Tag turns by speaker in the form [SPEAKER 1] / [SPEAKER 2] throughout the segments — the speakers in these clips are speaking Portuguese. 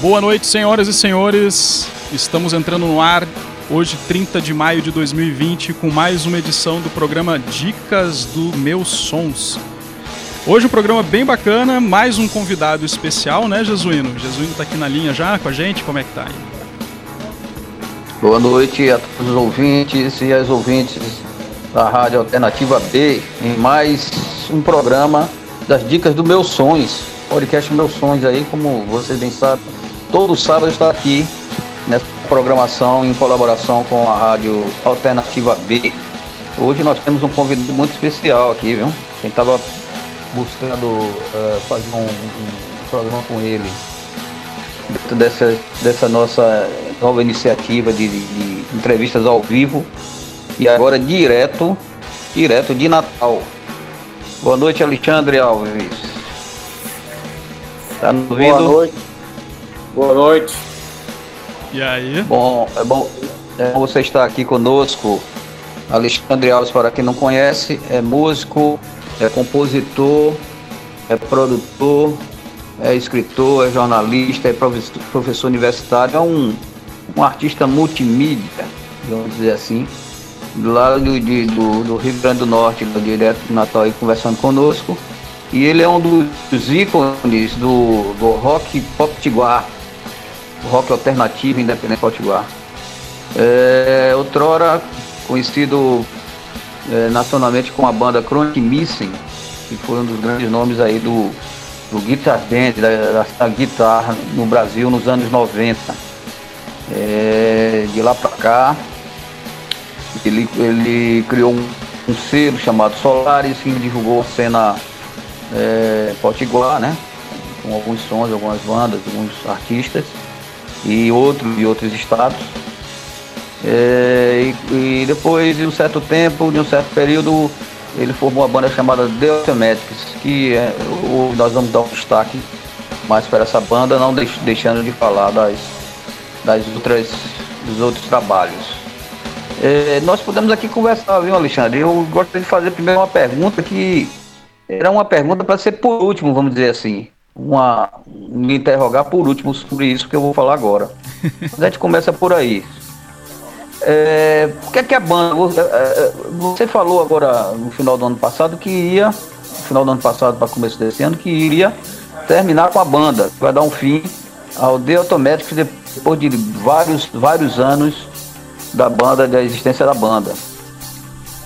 [SPEAKER 1] Boa noite, senhoras e senhores. Estamos entrando no ar hoje, 30 de maio de 2020, com mais uma edição do programa Dicas do Meus Sons. Hoje um programa bem bacana, mais um convidado especial, né, Jesuíno? Jesuíno está aqui na linha já com a gente, como é que tá aí?
[SPEAKER 2] Boa noite a todos os ouvintes e as ouvintes da Rádio Alternativa B, em mais um programa das Dicas do Meus Sonhos, podcast Meus Sonhos aí, como vocês bem sabem, todo sábado está aqui nessa programação em colaboração com a Rádio Alternativa B. Hoje nós temos um convidado muito especial aqui, viu? Quem estava buscando uh, fazer um, um, programa com ele dentro dessa, dessa nossa nova iniciativa de, de, de entrevistas ao vivo e agora direto, direto de Natal. Boa noite, Alexandre Alves.
[SPEAKER 3] Tá nos ouvindo? Boa noite. Boa noite.
[SPEAKER 1] E aí?
[SPEAKER 2] Bom, é bom, é bom você estar aqui conosco. Alexandre Alves, para quem não conhece, é músico, é compositor, é produtor, é escritor, é jornalista, é professor universitário, é um, um artista multimídia, vamos dizer assim lá do, de, do, do, Rio Grande do Norte, direto do Natal, aí, conversando conosco. E ele é um dos ícones do, do rock potiguar, rock alternativo independente potiguar. É, outrora conhecido é, nacionalmente com a banda Chronic Missing, que foi um dos grandes nomes aí do, do guitar band, da, da guitarra no Brasil nos anos 90. É, de lá para cá, ele, ele criou um, um selo chamado Solaris, que divulgou a cena é, potiguar, né? Com alguns sons, algumas bandas, alguns artistas e outros de outros estados. É, e, e, depois de um certo tempo, de um certo período, ele formou uma banda chamada The Automatics, que é, o, nós vamos dar um destaque mais para essa banda, não deix, deixando de falar das, das outras, dos outros trabalhos. É, nós podemos aqui conversar, viu, Alexandre? Eu gostaria de fazer primeiro uma pergunta que era uma pergunta para ser por último, vamos dizer assim. Uma, me interrogar por último sobre isso que eu vou falar agora. Mas a gente começa por aí. É, o que é que a banda. É, é, você falou agora no final do ano passado que ia, no final do ano passado para começo desse ano, que iria terminar com a banda, vai dar um fim ao The Automatic depois de vários, vários anos da banda, da existência da banda.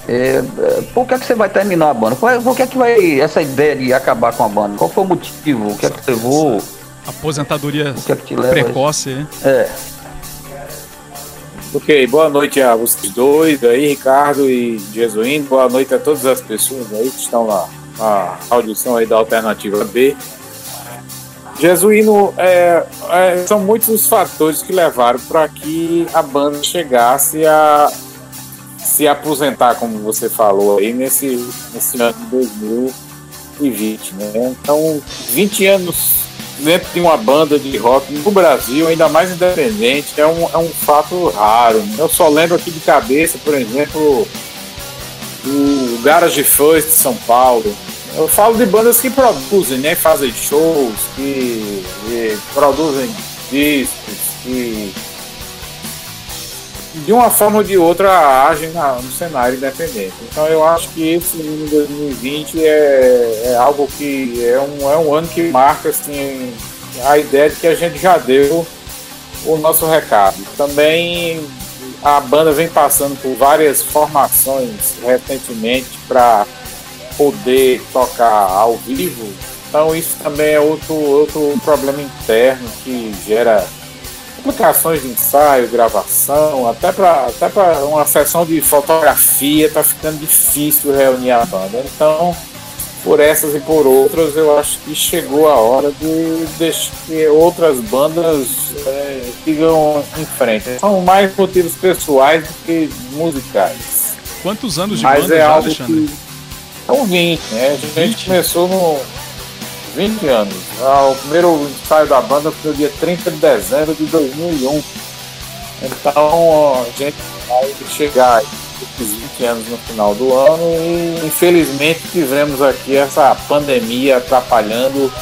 [SPEAKER 2] É, é, por que, é que você vai terminar a banda? Por, por que, é que vai essa ideia de acabar com a banda? Qual foi o motivo? O que é que levou?
[SPEAKER 1] Aposentadoria
[SPEAKER 2] que é que
[SPEAKER 1] precoce.
[SPEAKER 2] É.
[SPEAKER 3] Ok, boa noite a vocês dois aí, Ricardo e Jesuíno. Boa noite a todas as pessoas aí que estão lá na audição aí da Alternativa B. Jesuíno, é, é, são muitos os fatores que levaram para que a banda chegasse a se aposentar, como você falou aí, nesse, nesse ano de 2020. Né? Então, 20 anos dentro de uma banda de rock no Brasil, ainda mais independente, é um, é um fato raro. Né? Eu só lembro aqui de cabeça, por exemplo, o Garage First de São Paulo, eu falo de bandas que produzem, né? Fazem shows, que, que produzem discos, que de uma forma ou de outra agem no cenário independente. Então eu acho que esse ano de 2020 é, é algo que é um, é um ano que marca assim, a ideia de que a gente já deu o nosso recado. Também a banda vem passando por várias formações recentemente para poder tocar ao vivo, então isso também é outro, outro problema interno que gera complicações de ensaio, gravação, até para até uma sessão de fotografia está ficando difícil reunir a banda. Então, por essas e por outras, eu acho que chegou a hora de deixar que outras bandas é, sigam em frente. São mais motivos pessoais do que musicais.
[SPEAKER 1] Quantos anos de
[SPEAKER 3] Mas
[SPEAKER 1] banda
[SPEAKER 3] é
[SPEAKER 1] já,
[SPEAKER 3] algo
[SPEAKER 1] Alexandre?
[SPEAKER 3] Que, são 20, né? A gente 20? começou no 20 anos. Ah, o primeiro ensaio da banda foi no dia 30 de dezembro de 2001. Então a gente vai chegar esses 20 anos no final do ano e infelizmente tivemos aqui essa pandemia atrapalhando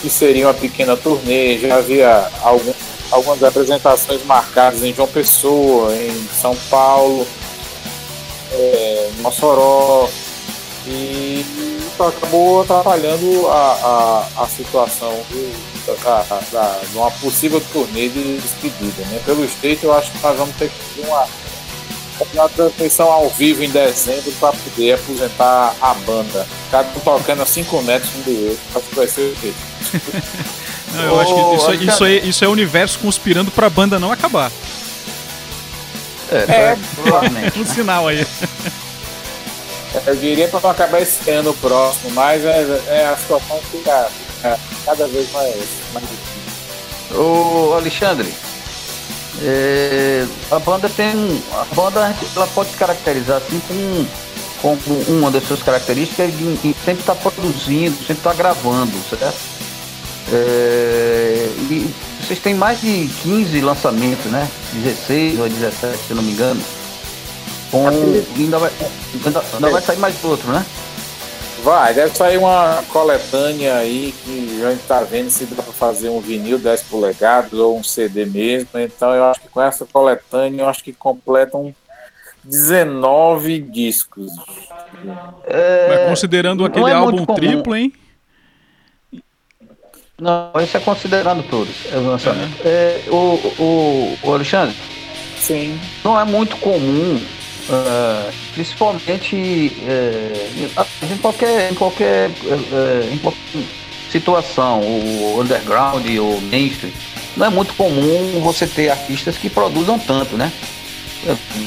[SPEAKER 3] que seria uma pequena turnê, já havia algum, algumas apresentações marcadas em João Pessoa, em São Paulo, é, Mossoró, e acabou atrapalhando a, a, a situação do, da, da, de uma possível turnê de despedida. Né? Pelo jeito, eu acho que nós vamos ter que ter uma, uma transmissão ao vivo em dezembro para poder aposentar a banda. Cada um tocando a 5 metros um do outro. Acho que vai ser o jeito.
[SPEAKER 1] Não, eu acho que isso, é, isso, é, isso é o universo conspirando para a banda não acabar.
[SPEAKER 3] É, é, é
[SPEAKER 1] um sinal aí.
[SPEAKER 3] Eu diria para não acabar esse ano próximo, mas é, é a situação fica, fica, cada vez mais, mais difícil.
[SPEAKER 2] Ô Alexandre, é, a banda tem. A banda ela pode se caracterizar assim com, com uma das suas características de, de sempre estar tá produzindo, sempre estar tá gravando, certo? É, e vocês têm mais de 15 lançamentos, né? 16 ou 17, se não me engano. Com, ainda, vai, ainda, ainda vai sair mais outro, né?
[SPEAKER 3] Vai, deve sair uma coletânea aí que a gente tá vendo se dá para fazer um vinil 10 polegadas ou um CD mesmo. Então eu acho que com essa coletânea eu acho que completam 19 discos.
[SPEAKER 1] É, Mas considerando aquele é álbum triplo, hein?
[SPEAKER 2] Não, isso é considerando todos. É o lançamento. É. É, o, o, o Alexandre?
[SPEAKER 3] Sim.
[SPEAKER 2] Não é muito comum Uh, principalmente uh, em qualquer, em qualquer, uh, em qualquer situação, o underground ou mainstream, não é muito comum você ter artistas que produzam tanto, né?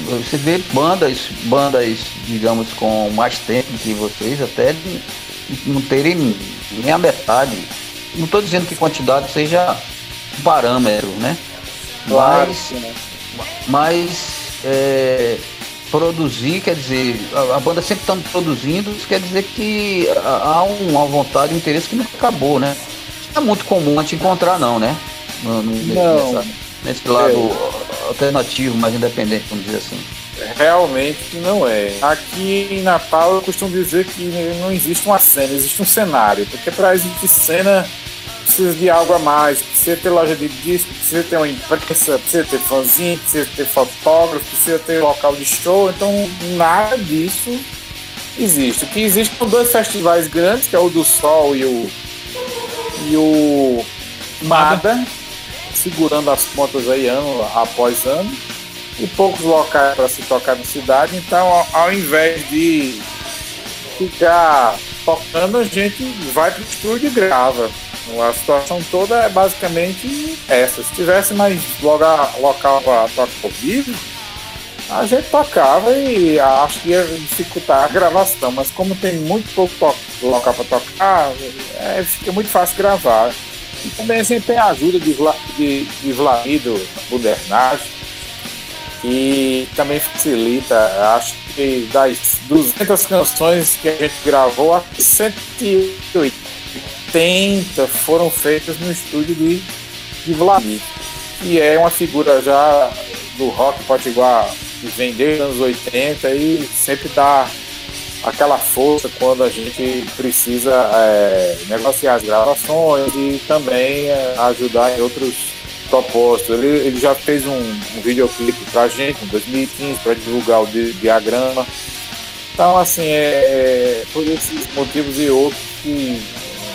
[SPEAKER 2] Você vê bandas, bandas, digamos, com mais tempo que vocês, até não terem nem a metade. Não estou dizendo que quantidade seja um parâmetro, né?
[SPEAKER 3] Claro, mas, né?
[SPEAKER 2] mas é, produzir, quer dizer, a, a banda sempre está produzindo, isso quer dizer que há um, uma vontade, um interesse que não acabou, né? Não é muito comum a te encontrar, não, né?
[SPEAKER 3] No, no, não.
[SPEAKER 2] Nessa, nesse lado é. alternativo, mais independente, vamos dizer assim.
[SPEAKER 3] Realmente não é. Aqui em Natal eu costumo dizer que não existe uma cena, existe um cenário, porque para existir cena precisa de algo a mais, precisa ter loja de disco, precisa ter uma imprensa, precisa ter fanzine, precisa ter fotógrafo, precisa ter local de show, então nada disso existe. O que existe são dois festivais grandes, que é o do Sol e o e o Mada, segurando as pontas aí ano após ano, e poucos locais para se tocar na cidade, então ao, ao invés de ficar tocando, a gente vai para o estúdio e grava. A situação toda é basicamente essa. Se tivesse mais local, local para tocar ao vivo, a gente tocava e acho que ia dificultar a gravação. Mas como tem muito pouco local para tocar, é, fica muito fácil gravar. E também gente tem a ajuda de, de, de Vladimir do Budernage, que também facilita. Acho que das 200 canções que a gente gravou, acho que 180 80 foram feitas no estúdio de, de Vladimir, que é uma figura já do rock potiguar que vem desde os anos 80 e sempre dá aquela força quando a gente precisa é, negociar as gravações e também é, ajudar em outros propósitos. Ele, ele já fez um, um videoclipe pra gente em 2015 para divulgar o diagrama. Então, assim, é, é, por esses motivos e outros que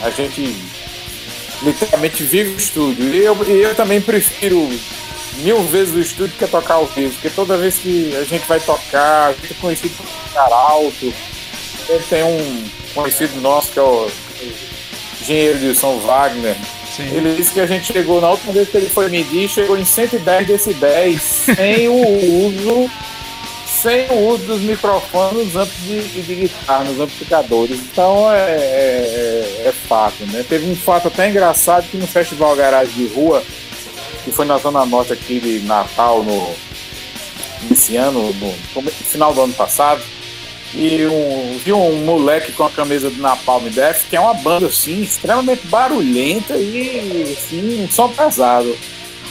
[SPEAKER 3] a gente literalmente vive o estúdio. E eu, e eu também prefiro mil vezes o estúdio que tocar ao vivo, porque toda vez que a gente vai tocar, a gente é conhecido por cara alto. Ele tem um conhecido nosso que é o engenheiro de São Wagner. Sim. Ele disse que a gente chegou, na última vez que ele foi medir, chegou em 110 decibéis, sem o uso sem o uso dos microfones amplos de, de guitarra, nos amplificadores. Então é, é, é, fato, né? Teve um fato até engraçado que no Festival Garagem de Rua, que foi na Zona Norte aqui de Natal, no, nesse ano, no, no final do ano passado, e um, vi um moleque com a camisa do Napalm Death, que é uma banda assim, extremamente barulhenta e assim, um som pesado.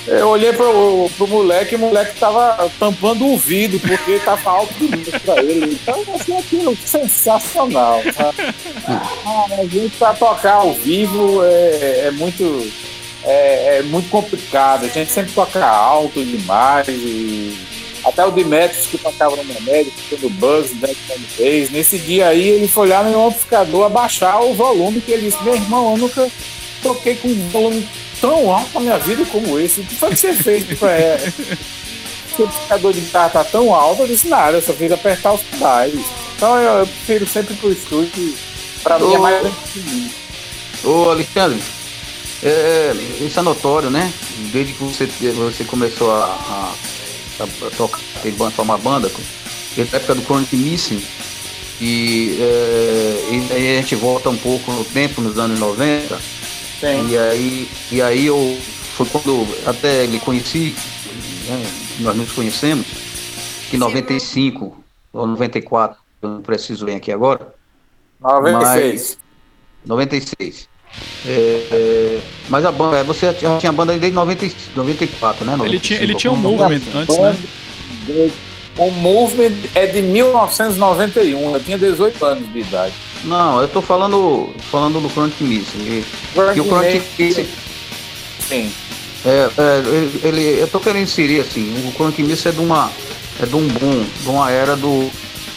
[SPEAKER 3] Eu olhei pro, pro moleque e o moleque tava tampando o ouvido, porque tava alto demais pra ele. Então, assim, aquilo sensacional. Ah, a gente pra tocar ao vivo é, é muito. É, é, muito complicado. A gente sempre toca alto demais e até o Dimetris que tocava no Remédio, ficando buzz, né, fez. Nesse dia aí ele foi lá no amplificador abaixar o volume, que ele disse, meu irmão, eu nunca toquei com um volume tão alto na minha vida como esse. O que foi que você fez? É, o amplificador de guitarra tá tão alto, eu disse, nada, eu só fiz apertar os pedais. Então eu, eu prefiro sempre pro estúdio, pra mim é mais
[SPEAKER 2] Ô Alexandre, é, é, isso é notório, né? Desde que você, você começou a, a tocar, tem banda, formar banda, na época do Chronic Missing, e, é, e aí a gente volta um pouco no tempo, nos anos 90, Sim. e aí, e aí eu, foi quando até lhe conheci, né, nós nos conhecemos, que em 95 ou 94, eu não preciso bem aqui agora.
[SPEAKER 3] 96.
[SPEAKER 2] 96. É, é, mas a banda, você já tinha banda desde 90, 94, né? 95,
[SPEAKER 1] ele tinha, ele tinha um movement antes, né?
[SPEAKER 3] O movement é de 1991, eu tinha 18 anos de idade.
[SPEAKER 2] Não, eu tô falando, falando do Chronic Missing. E, o Chronic Missing.
[SPEAKER 3] Sim.
[SPEAKER 2] É, é, ele, eu tô querendo inserir assim, o Chronic Missing é de uma. É de um boom, de uma era do,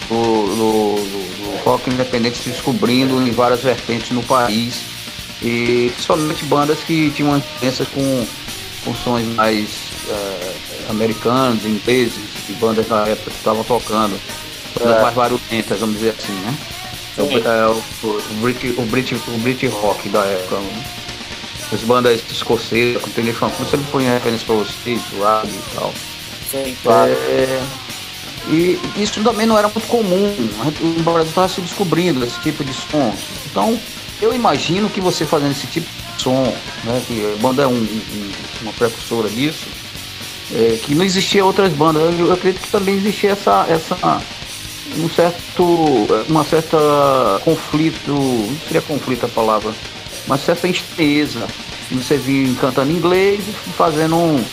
[SPEAKER 2] do, do, do rock independente se descobrindo em várias vertentes no país e somente bandas que tinham influências com, com sons mais uh, americanos, ingleses, e bandas da época que estavam tocando, bandas é. mais barulhentas, vamos dizer assim, né? É, o, o, o, Brit, o, Brit, o Brit Rock da época. Né? As bandas escocesas, com telefone, sempre põe referência para vocês, o Rag e tal.
[SPEAKER 3] Sim, claro.
[SPEAKER 2] É, e isso também não era muito comum. O Brasil estava se descobrindo esse tipo de som. Então, eu imagino que você fazendo esse tipo de som, né, que a banda é um, um, uma precursora disso, é, que não existia outras bandas. Eu, eu, acredito que também existia essa, essa um certo, uma certa conflito, não seria conflito a palavra, uma certa estranheza. Você vir cantando inglês e fazendo um,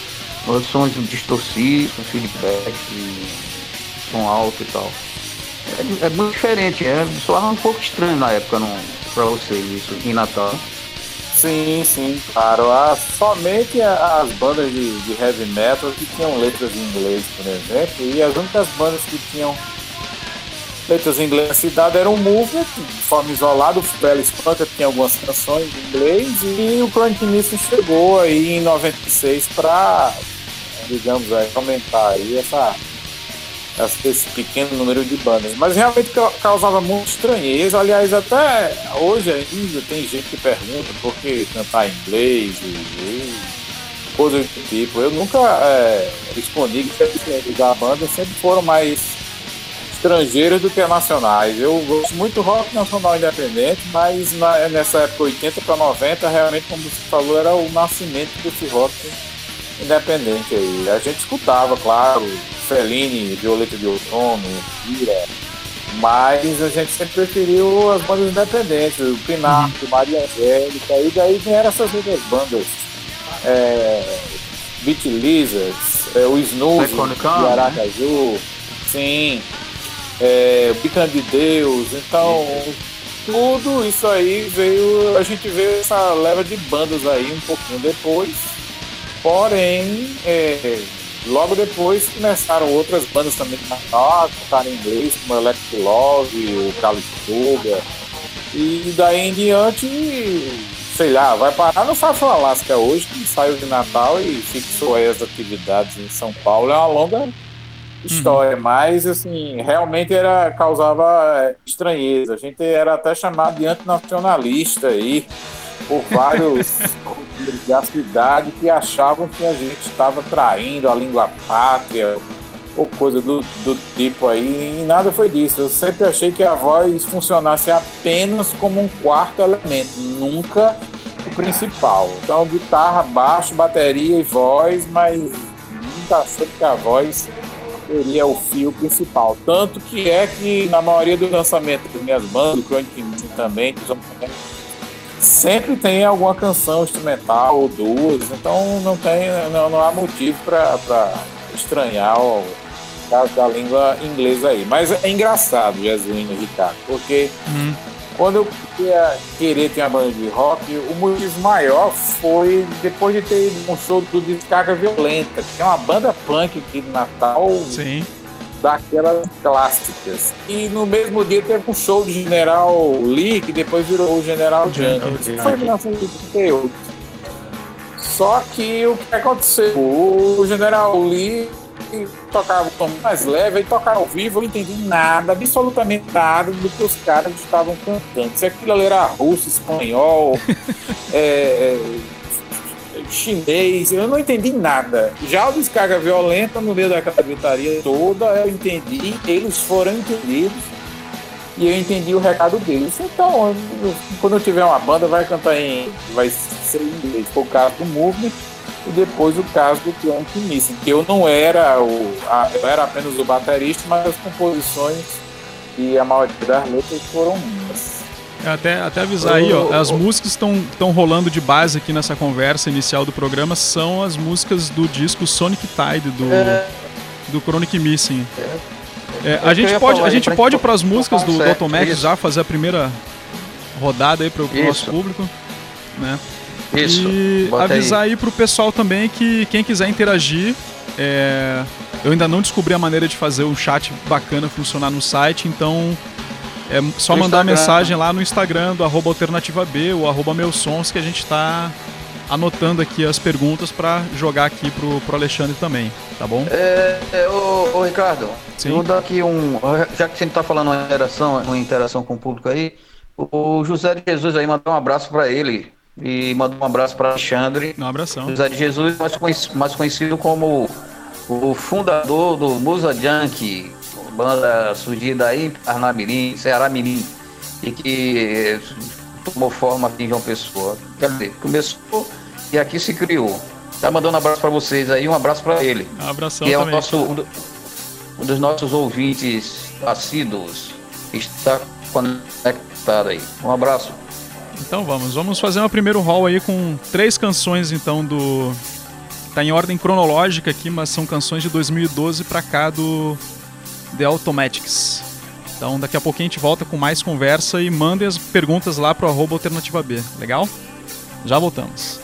[SPEAKER 2] sons distorcidos, feedback, som alto e tal. É, é muito diferente, é, soava um pouco estranho na época, não para vocês isso em Natal?
[SPEAKER 3] Sim, sim, claro. Somente as bandas de, de, heavy metal que tinham letras em inglês, por exemplo, e as únicas bandas que tinham letras em inglês na cidade eram o Movement, de forma isolada, o Bell Spanta tinha algumas canções em inglês, e o Chronic Mission chegou aí em 96 para, digamos, aí, aumentar aí essa esse pequeno número de bandas. Mas realmente causava muito estranheza. Aliás, até hoje ainda tem gente que pergunta por que cantar em inglês e, e coisas do tipo. Eu nunca é, respondi que da banda sempre foram mais estrangeiras do que nacionais. Eu gosto muito rock nacional independente, mas na, nessa época 80 para 90, realmente, como você falou, era o nascimento desse rock independente aí. A gente escutava, claro, Fellini, Violeta de Outono, Kira, mas a gente sempre preferiu as bandas independentes, o Pinato. Maria Angélica, e daí vieram essas outras bandas. É, Beat Lizards, é, o Snooze de Aracaju, sim, é, Bicana de Deus, então tudo isso aí veio, a gente veio essa leva de bandas aí um pouquinho depois, porém é, Logo depois começaram outras bandas também de Natal a tocar em inglês, como Electric Love, o Califuga. E daí em diante, sei lá, vai parar no Fafo Alaska hoje, que saiu de Natal e fixou as atividades em São Paulo. É uma longa história, uhum. mas assim, realmente era, causava estranheza. A gente era até chamado de antinacionalista aí por vários da cidade que achavam que a gente estava traindo a língua pátria ou coisa do, do tipo aí, e nada foi disso. Eu sempre achei que a voz funcionasse apenas como um quarto elemento, nunca o principal. Então, guitarra, baixo, bateria e voz, mas nunca achei que a voz seria o fio principal. Tanto que é que na maioria dos lançamentos das minhas bandas, do Chronic também, que sempre tem alguma canção instrumental ou duas, então não tem, não, não há motivo para estranhar o caso da língua inglesa aí. Mas é engraçado, Jesuíno Ricardo, porque hum. quando eu ia querer ter uma banda de rock, o motivo maior foi depois de ter um show do Descarga Violenta, que é uma banda punk aqui de Natal.
[SPEAKER 1] Sim
[SPEAKER 3] daquelas clássicas. E no mesmo dia teve um show de General Lee, que depois virou o General Jungle. Foi em 1938. Só que o que aconteceu? O General Lee tocava o tom mais leve e tocava ao vivo, eu não entendi nada, absolutamente nada do que os caras estavam cantando. Se aquilo ali era russo, espanhol, é, é chinês, eu não entendi nada. Já o descarga violenta, no meio daquela gritaria toda, eu entendi, eles foram entendidos e eu entendi o recado deles. Então, eu, quando eu tiver uma banda, vai cantar em. vai ser em inglês. O caso do Movement e depois o caso do Clank Missing, que eu não era o. A, eu era apenas o baterista, mas as composições e a maioria das letras foram minhas.
[SPEAKER 1] É, até, até avisar aí, ó, as músicas que estão rolando de base aqui nessa conversa inicial do programa são as músicas do disco Sonic Tide do, é. do Chronic Missing. É, a, gente pode, a gente pode para as músicas do, do já fazer a primeira rodada aí para o nosso público, né?
[SPEAKER 2] Isso.
[SPEAKER 1] E avisar aí. aí pro pessoal também que quem quiser interagir, é... eu ainda não descobri a maneira de fazer o chat bacana funcionar no site, então é só no mandar Instagram. mensagem lá no Instagram do arroba alternativa B ou arroba meus sons que a gente está anotando aqui as perguntas para jogar aqui pro, pro Alexandre também, tá bom?
[SPEAKER 2] É, é ô, ô, Ricardo, Sim? vou dar aqui um. Já que você está falando uma interação, uma interação com o público aí, o José de Jesus aí mandou um abraço para ele e mandou um abraço para Alexandre.
[SPEAKER 1] Um abração.
[SPEAKER 2] José de Jesus, mais conhecido, mais conhecido como o fundador do Musa Junk, banda surgida aí em Arnamirim, Ceará Mirim, e que tomou forma aqui em João Pessoa. Quer dizer, começou e aqui se criou. Tá mandando um abraço para vocês aí, um abraço para ele.
[SPEAKER 1] Um abração
[SPEAKER 2] que é
[SPEAKER 1] também.
[SPEAKER 2] O nosso, um, do, um dos nossos ouvintes assíduos. Está conectado aí. Um abraço.
[SPEAKER 1] Então vamos, vamos fazer uma primeiro hall aí com três canções então do tá em ordem cronológica aqui, mas são canções de 2012 para cá do The Automatics. Então daqui a pouquinho a gente volta com mais conversa e mandem as perguntas lá pro arroba alternativa B, legal? Já voltamos.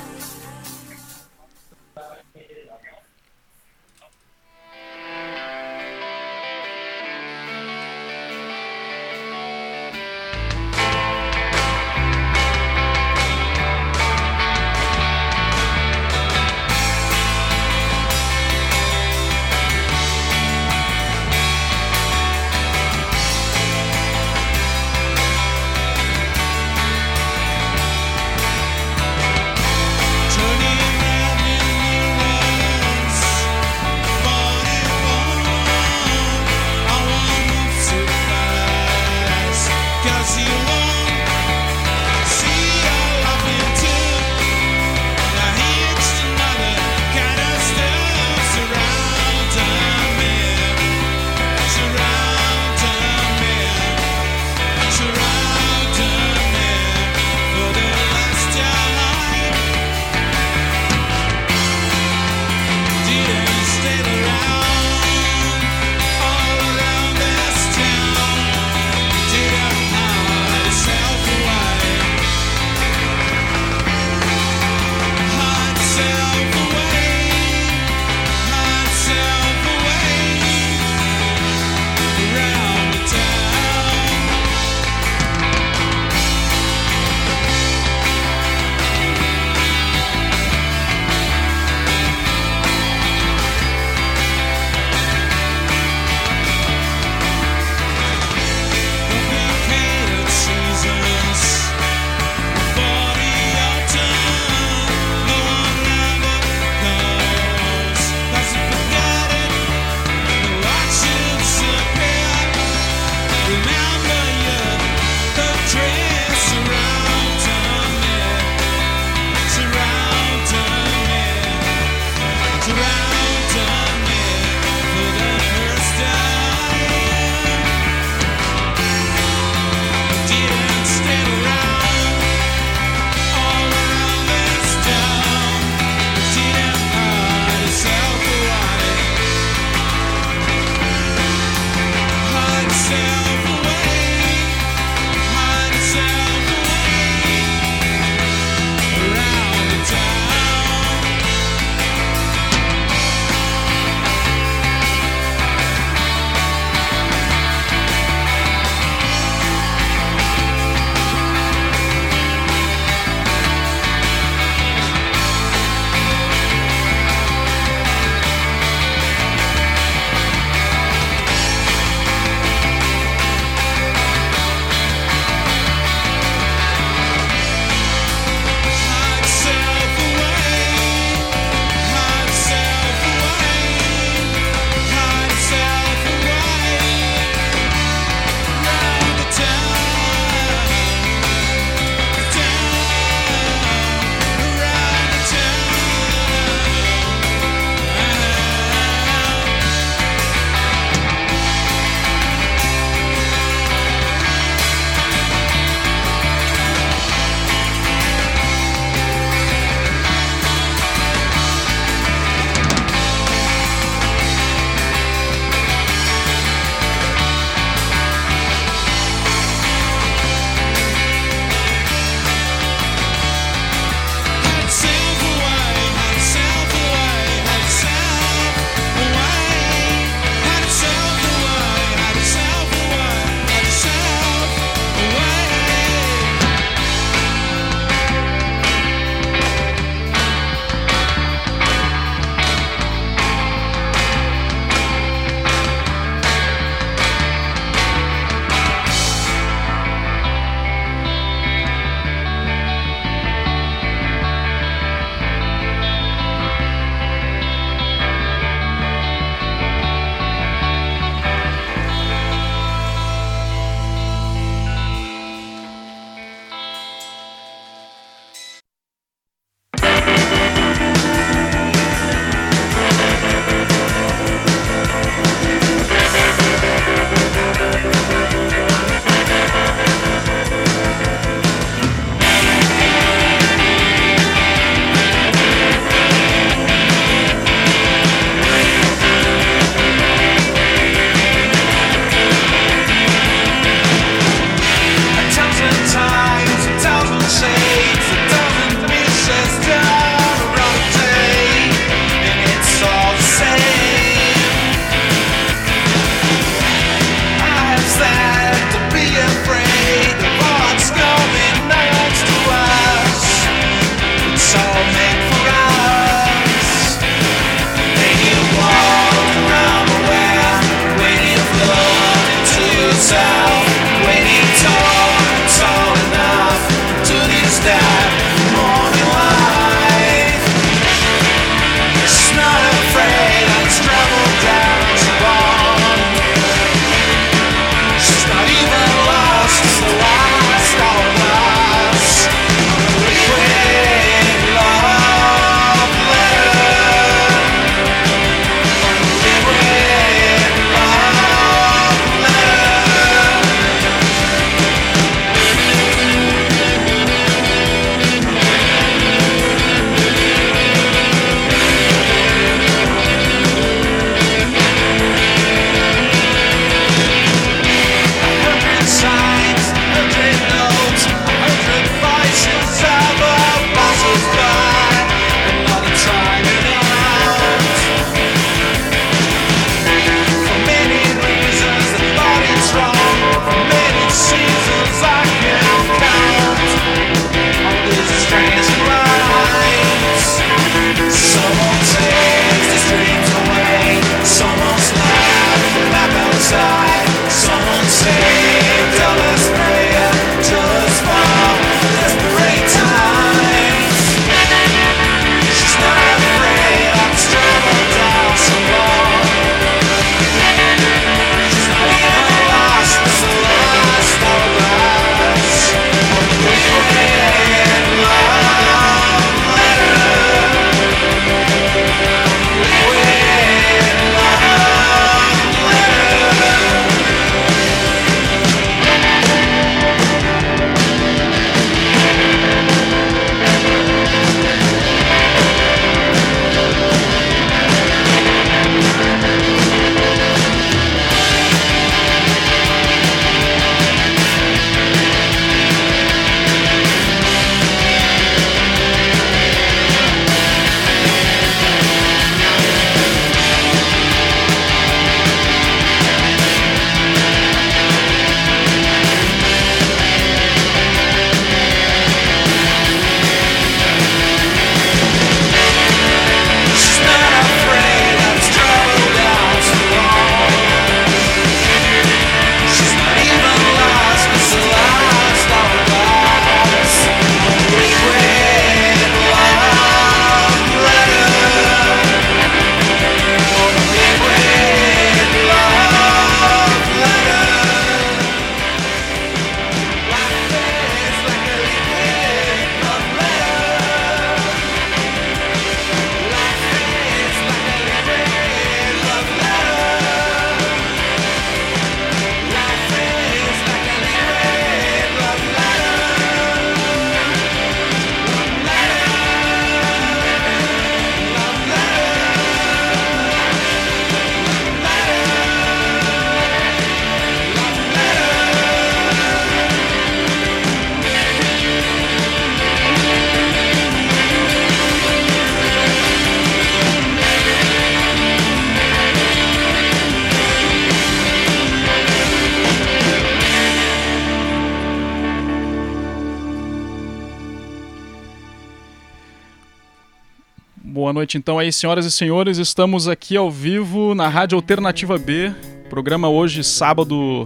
[SPEAKER 1] Noite então aí, senhoras e senhores. Estamos aqui ao vivo na Rádio Alternativa B. Programa hoje, sábado,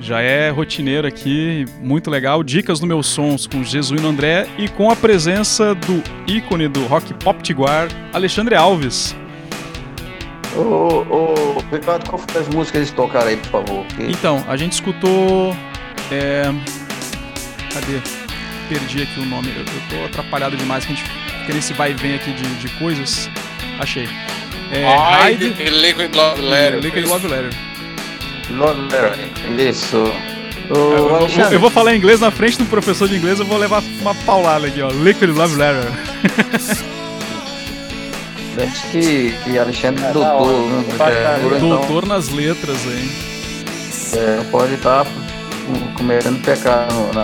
[SPEAKER 1] já é rotineiro aqui, muito legal. Dicas do meus sons com Jesuíno André e com a presença do ícone do rock pop tiguar, Alexandre Alves.
[SPEAKER 2] Ô, ô, Ricardo, qual foi as músicas que eles tocaram aí, por favor? Que...
[SPEAKER 1] Então, a gente escutou. É... Cadê? Perdi aqui o nome. Eu, eu tô atrapalhado demais, que a gente fica nesse vai e vem aqui de, de coisas. Achei.
[SPEAKER 3] É, Hide, Liquid Love Letter.
[SPEAKER 1] Liquid Love Letter.
[SPEAKER 2] Love Letter, isso.
[SPEAKER 1] Eu, eu, eu, vou falar inglês na frente do professor de inglês, eu vou levar uma paulada aqui, ó. Liquid Love Letter.
[SPEAKER 2] Acho que, que Alexandre é doutor, né?
[SPEAKER 1] É, doutor então, nas letras, hein?
[SPEAKER 2] É, não pode estar tá cometendo pecado na,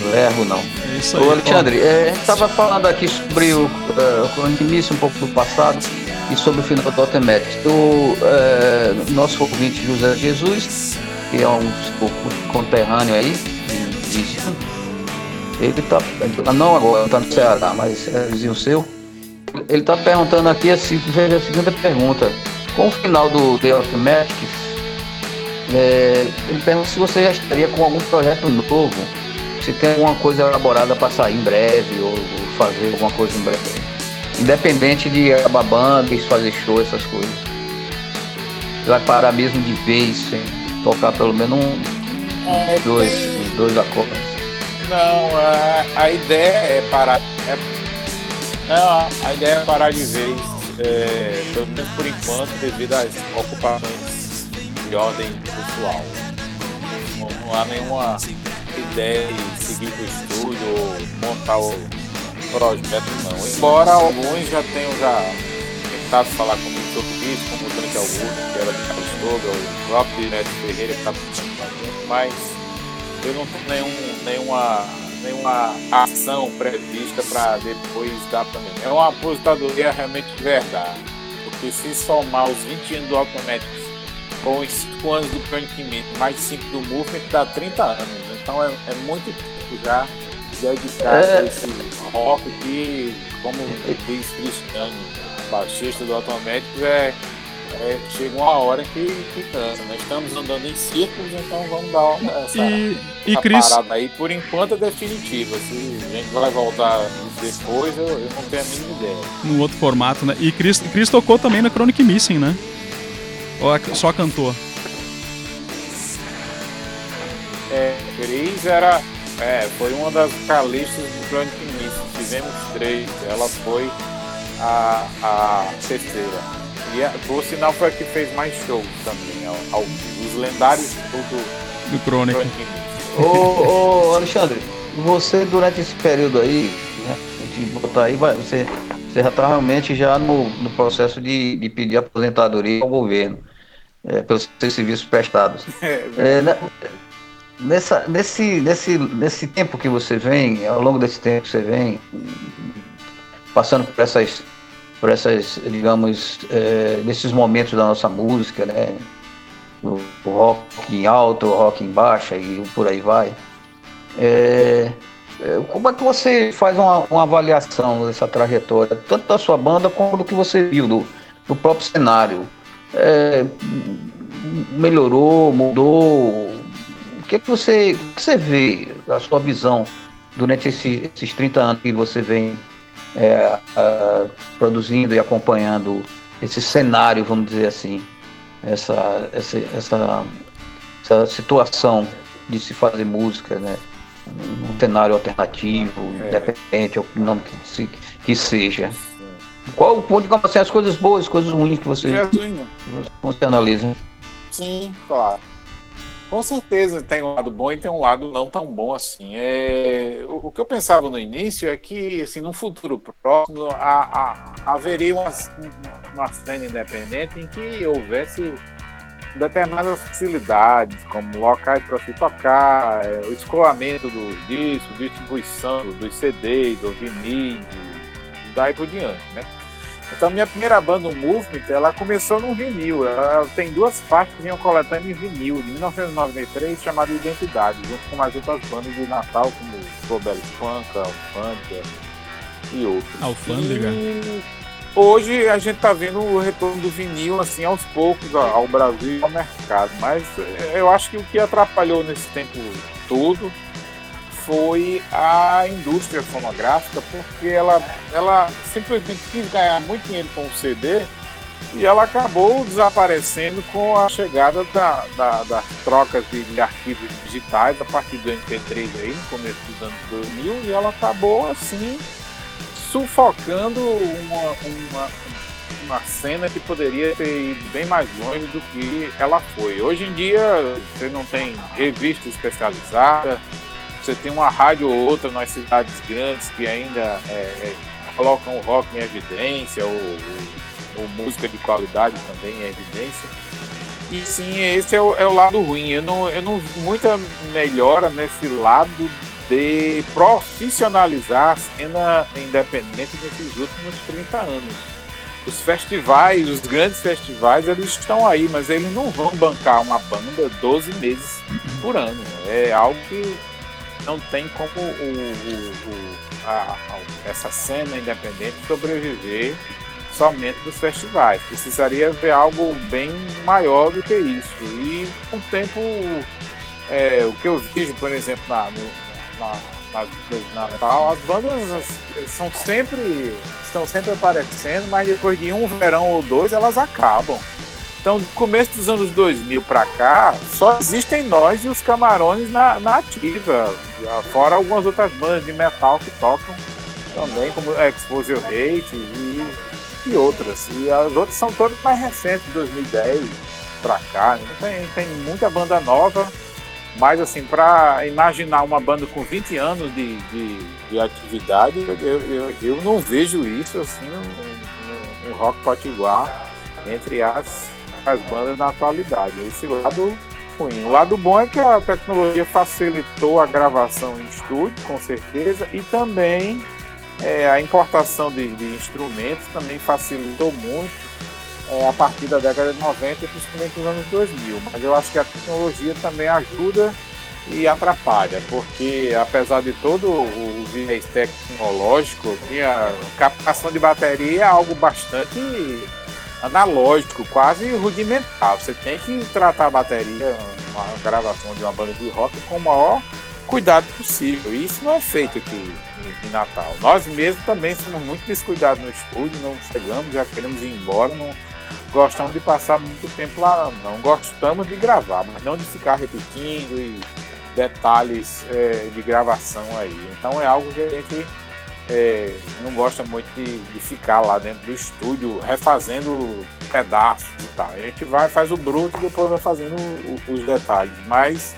[SPEAKER 2] no erro, não.
[SPEAKER 1] Isso aí.
[SPEAKER 2] Ô, Alexandre, é, a gente estava falando aqui sobre o, uh, o início um pouco do passado e sobre o final do Automatic. O é, nosso ouvinte José Jesus, que é um, conterrâneo aí, ele está, não agora, está no Ceará, mas é vizinho seu ele está perguntando aqui assim, veja a segunda pergunta. Com o final do The é, ele pergunta se você já estaria com algum projeto novo, se tem alguma coisa elaborada para sair em breve ou, fazer alguma coisa em breve. Independente de acabar banda, fazer show, essas coisas. Vai parar mesmo de vez, sem tocar pelo menos um, é, dois, tem... dois acordes.
[SPEAKER 3] Não, a, a ideia é parar. É não, a ideia é parar de vez, é, pelo menos por enquanto, devido às ocupações de ordem pessoal. Não, não há nenhuma ideia de seguir para o estúdio ou montar o projeto, não. Embora alguns já tenham já tentado falar comigo sobre isso, como o Dante Augusto, que era de Caristoga, o próprio Neto Ferreira, que está com mas eu não tenho nenhum, nenhuma nenhuma ação prevista para depois da pandemia. É uma aposentadoria realmente de verdade. Porque se somar os 20 anos do Automatic com os 5 anos do Mint, mais 5 do Movement, dá 30 anos. Então é, é muito tempo já dedicado é... a esse rock que, como diz Cristiano, baixista do Automatic, é é, chega uma hora que, que cansa. Nós estamos andando em círculos, então vamos dar uma, essa,
[SPEAKER 1] e, e Chris...
[SPEAKER 3] parada aí. Por enquanto é definitiva. Se a gente vai voltar depois, eu, eu não tenho a mínima ideia.
[SPEAKER 1] No outro formato, né? E Chris, Chris tocou também na Chronic Missing, né? Ou só cantou?
[SPEAKER 3] É, Cris era, é, foi uma das calistas do Chronic Missing. Fizemos três. Ela foi a, a terceira. E a, por sinal foi a que fez mais shows também, ao, ao, os lendários do,
[SPEAKER 1] do Crônica.
[SPEAKER 2] ô, ô, Alexandre, você durante esse período aí, né, de botar aí, vai, você, você já está realmente já no, no processo de, de pedir aposentadoria ao governo, é, pelos seus serviços prestados. É, é, né, nessa, nesse, nesse, nesse tempo que você vem, ao longo desse tempo que você vem, passando por essas por essas, digamos, é, nesses momentos da nossa música, né? O, rock em alto, o rock em baixa e por aí vai. É, é, como é que você faz uma, uma, avaliação dessa trajetória, tanto da sua banda como do que você viu, do, do próprio cenário? É, melhorou, mudou? O que, é que, você, o que você vê, a sua visão, durante esse, esses 30 anos que você vem é, produzindo e acompanhando esse cenário, vamos dizer assim, essa, essa, essa, essa situação de se fazer música, né? um cenário alternativo, é. independente, ou não que, se, que seja. Qual, digamos assim, as coisas boas, as coisas ruins que você, que você analisa?
[SPEAKER 3] Sim, claro. Com certeza tem um lado bom e tem um lado não tão bom assim. É, o, o que eu pensava no início é que, assim, no futuro próximo, a, a, haveria uma, uma cena independente em que houvesse determinadas facilidades, como locais para se tocar, é, o escoamento do disco, distribuição dos CDs, do vinil, daí por diante, né? Então, minha primeira banda, o Movement, ela começou no vinil. Ela tem duas partes que vinham coletando em vinil, de 1993, chamada Identidade, junto com mais outras bandas de Natal, como Global Funk, Alfândega e outros.
[SPEAKER 1] Alfândega?
[SPEAKER 3] E... hoje a gente está vendo o retorno do vinil assim aos poucos ao Brasil e ao mercado. Mas eu acho que o que atrapalhou nesse tempo todo foi a indústria fonográfica, porque ela, ela simplesmente quis ganhar muito dinheiro com o CD e ela acabou desaparecendo com a chegada da, da, das trocas de, de, arquivos digitais a partir do MP3 aí, no começo dos anos 2000, e ela acabou assim sufocando uma, uma, uma cena que poderia ter ido bem mais longe do que ela foi. Hoje em dia você não tem revista especializada, você tem uma rádio ou outra nas cidades grandes que ainda é, é, colocam o rock em evidência, ou, ou, ou, música de qualidade também em evidência. E sim, esse é o, é o lado ruim. Eu não, eu não vi muita melhora nesse lado de profissionalizar a cena independente nesses últimos 30 anos. Os festivais, os grandes festivais, eles estão aí, mas eles não vão bancar uma banda 12 meses por ano. É algo que não tem como o, o, o a, a, essa cena independente sobreviver somente dos festivais. Precisaria ver algo bem maior do que isso. E com o tempo, é, o que eu vejo, por exemplo, na, na, na, Natal, as bandas são sempre estão sempre aparecendo, mas depois de um verão ou dois elas acabam. Então, do começo dos anos 2000 para cá, só existem nós e os Camarões na, na ativa, fora algumas outras bandas de metal que tocam também, como Exposure Hate e, e outras. E as outras são todas mais recentes, 2010 para cá. Tem, tem muita banda nova mas, assim, para imaginar uma banda com 20 anos de, de, de atividade, eu, eu, eu, não vejo isso, assim, no, no, no rock potiguar entre as, as bandas na atualidade. Esse lado ruim. O lado bom é que a tecnologia facilitou a gravação em estúdio, com certeza, e também é, a importação de, de instrumentos também facilitou muito é, a partir da década de 90 e principalmente nos anos 2000. Mas eu acho que a tecnologia também ajuda e atrapalha, porque apesar de todo o viés tecnológico, a captação de bateria é algo bastante analógico, quase rudimentar. Você tem que tratar a bateria, uma gravação de uma banda de rock, com o maior cuidado possível. E isso não é feito aqui em Natal. Nós mesmos também somos muito descuidados no estúdio, não chegamos, já queremos ir embora, não gostamos de passar muito tempo lá, não. Gostamos de gravar, mas não de ficar repetindo e detalhes é, de gravação aí. Então é algo que a gente é, não gosta muito de, de, ficar lá dentro do estúdio refazendo pedaços e tal. A gente vai, faz o bruto e depois vai fazendo os detalhes. Mas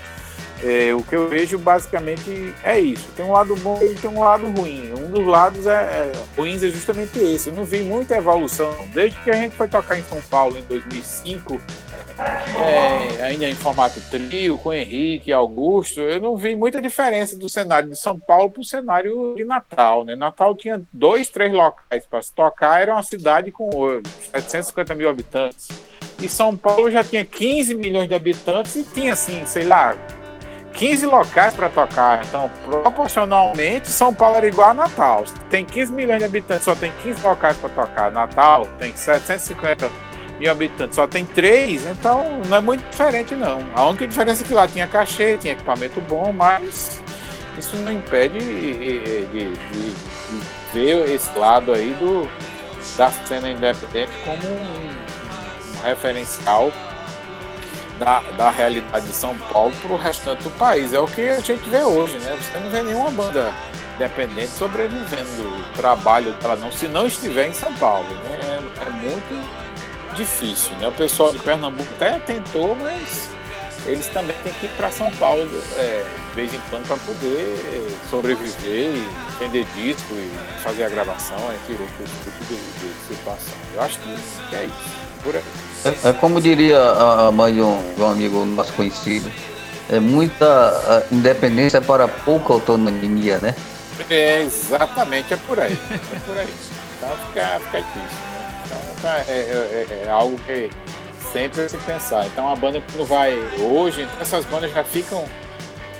[SPEAKER 3] é, o que eu vejo basicamente é isso. Tem um lado bom e tem um lado ruim. Um dos lados é, é, ruins é justamente esse. Eu não vi muita evolução. Desde que a gente foi tocar em São Paulo em 2005, é, ainda em formato trio, com Henrique e Augusto, eu não vi muita diferença do cenário de São Paulo para o cenário de Natal. Né? Natal tinha dois, três locais para se tocar, era uma cidade com 750 mil habitantes. E São Paulo já tinha 15 milhões de habitantes e tinha, assim, sei lá, 15 locais para tocar. Então, proporcionalmente, São Paulo era igual a Natal. Tem 15 milhões de habitantes, só tem 15 locais para tocar. Natal tem 750 mil habitantes, só tem 3. Então, não é muito diferente, não. A única diferença é que lá tinha cachê, tinha equipamento bom, mas isso não impede de, de, de, ver esse lado aí do, da cena independente como um, um referencial da, da realidade de São Paulo para o restante do país. É o que a gente vê hoje, né? Você não vê nenhuma banda independente sobrevivendo o trabalho dela não, se não estiver em São Paulo. Né? É, é muito difícil. Né? O pessoal de Pernambuco até tentou, mas eles também têm que ir para São Paulo é, de vez em quando para poder sobreviver e vender disco e fazer a gravação, entre outros tipos de situação. Eu acho que é isso. Por aí.
[SPEAKER 2] É, é, como diria a mãe de um, de um, amigo nosso conhecido, é muita independência para pouca autonomia, né?
[SPEAKER 3] É, exatamente, é por aí. É por aí. Então fica, fica difícil. Né? Então tá, é, é, é, é, algo que sempre se pensar. Então a banda quando vai hoje, então essas bandas já ficam.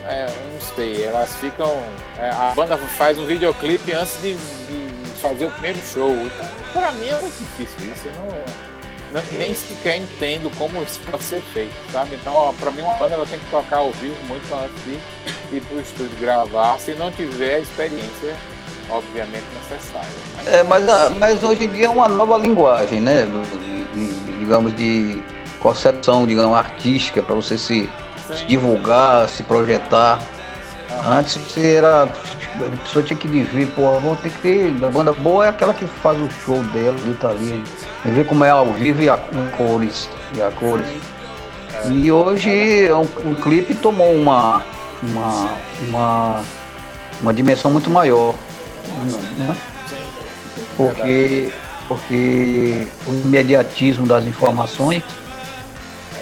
[SPEAKER 3] É, não sei, elas ficam. É, a banda faz um videoclipe antes de, de fazer o primeiro show. Então, pra mim é muito difícil isso. Não, não, nem sequer entendo como isso pode ser feito, sabe? Então, ó, pra mim, uma banda ela tem que tocar ao vivo muito antes de ir pro estúdio gravar, se não tiver a experiência, obviamente, necessária.
[SPEAKER 2] Mas, é, mas, mas hoje em dia é uma nova linguagem, né? Digamos, de concepção, digamos, artística, para você se, se, divulgar, se projetar. Antes você era. A pessoa tinha que dizer, pô, vamos ter que ter. A banda boa é aquela que faz o show dela, e tá E ver como é ao vivo e a, cores. E a cores. E hoje um, um clipe tomou uma, uma, uma, uma dimensão muito maior. Né? Porque, porque o imediatismo das informações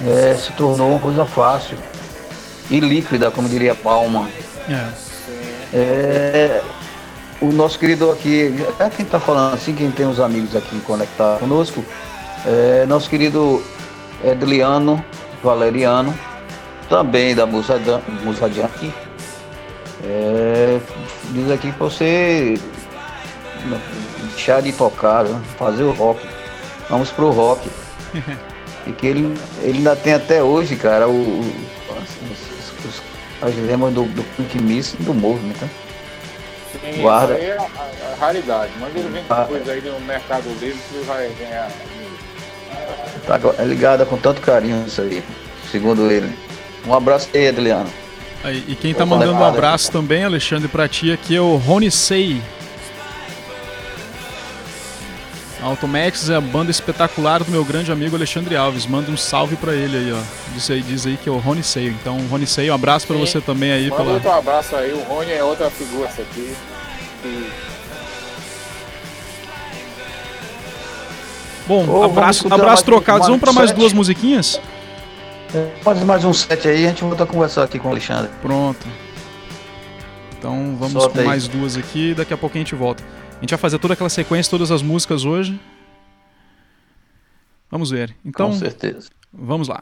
[SPEAKER 2] é, se tornou uma coisa fácil e líquida, como diria Palma. É. é o nosso querido aqui, é quem está falando assim, quem tem os amigos aqui conectados conosco, é nosso querido Edliano Valeriano, também da Musa, Adiante. É, diz aqui que você deixar de tocar, né, fazer o rock. Vamos pro rock. e que ele, ele ainda tem até hoje, cara, o, o as, os, as lemas do, do Punk Miss do Movement, né?
[SPEAKER 3] Sim, Guarda. Isso aí é a, a, raridade, mas ele vem ah. depois aí no Mercado Livre que vai ganhar.
[SPEAKER 2] Tá é ligada com tanto carinho isso aí, segundo ele. Um abraço aí, Adriano.
[SPEAKER 1] Aí, e quem tá mandando um abraço também, Alexandre, pra ti aqui é o Rony Sei. Automax é a banda espetacular do meu grande amigo Alexandre Alves. Manda um salve para ele aí, ó. Diz aí, diz aí que é o Rony Seio. Então, Rony Seio, um abraço para você também aí.
[SPEAKER 3] Manda pela... outro abraço aí. O Rony é outra figura essa aqui. E...
[SPEAKER 1] Bom, oh, abraço, abraço trocados. Vamos para mais duas musiquinhas?
[SPEAKER 2] Pode mais um set aí, a gente volta a conversar aqui com o Alexandre.
[SPEAKER 1] Pronto. Então vamos Solta com aí. mais duas aqui e daqui a pouco a gente volta. A gente vai fazer toda aquela sequência, todas as músicas hoje. Vamos ver. Então,
[SPEAKER 2] Com certeza.
[SPEAKER 1] Vamos lá.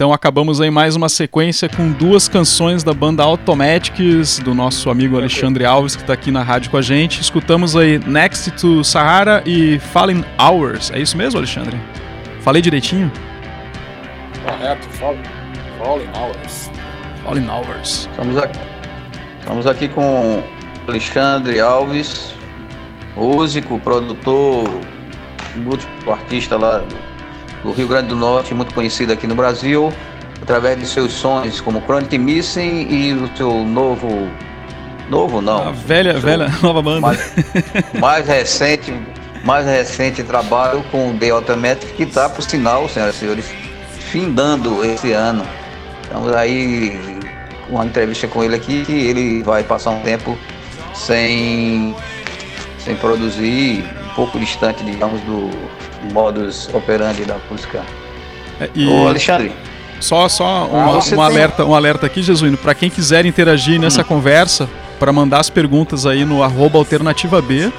[SPEAKER 1] Então acabamos aí mais uma sequência com duas canções da banda Automatics, do nosso amigo Alexandre Alves, que está aqui na rádio com a gente. Escutamos aí Next to Sahara e Falling Hours. É isso mesmo, Alexandre? Falei direitinho?
[SPEAKER 3] Correto, Falling, falling Hours.
[SPEAKER 1] Falling Hours.
[SPEAKER 2] Estamos aqui, estamos aqui com Alexandre Alves, músico, produtor, múltiplo artista lá do Rio Grande do Norte, muito conhecido aqui no Brasil, através de seus sons como Chronic Missing e o seu novo. Novo não.
[SPEAKER 1] A velha, velha, nova banda.
[SPEAKER 2] Mais, mais, recente, mais recente trabalho com The Automatic, que está, por sinal, senhoras e senhores, findando esse ano. Estamos aí uma entrevista com ele aqui que ele vai passar um tempo sem, sem produzir, um pouco distante, digamos, do, modus operandi da música. É, e... Ô, Alexandre.
[SPEAKER 1] Só, só um, um tem... alerta, um alerta aqui, Jesuíno, para quem quiser interagir nessa hum. conversa, para mandar as perguntas aí no arroba alternativa B,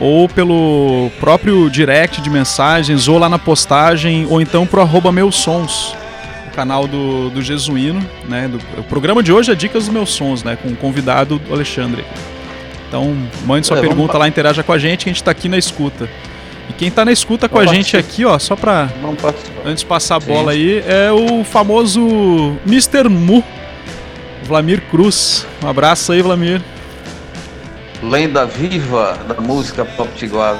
[SPEAKER 1] ou pelo próprio direct de mensagens, ou lá na postagem, ou então pro arroba meus sons, o canal do, do Jesuíno, né? Do, o programa de hoje é Dicas dos Meus Sons, né? Com o convidado Alexandre. Então, mande sua é, pergunta vamos... lá, interaja com a gente, que a gente está aqui na escuta. E quem está na escuta com a gente aqui, ó, só para antes de passar a bola Sim. aí, é o famoso Mr. Mu, Vlamir Cruz. Um abraço aí, Vlamir
[SPEAKER 2] lenda viva da música pop tiguara.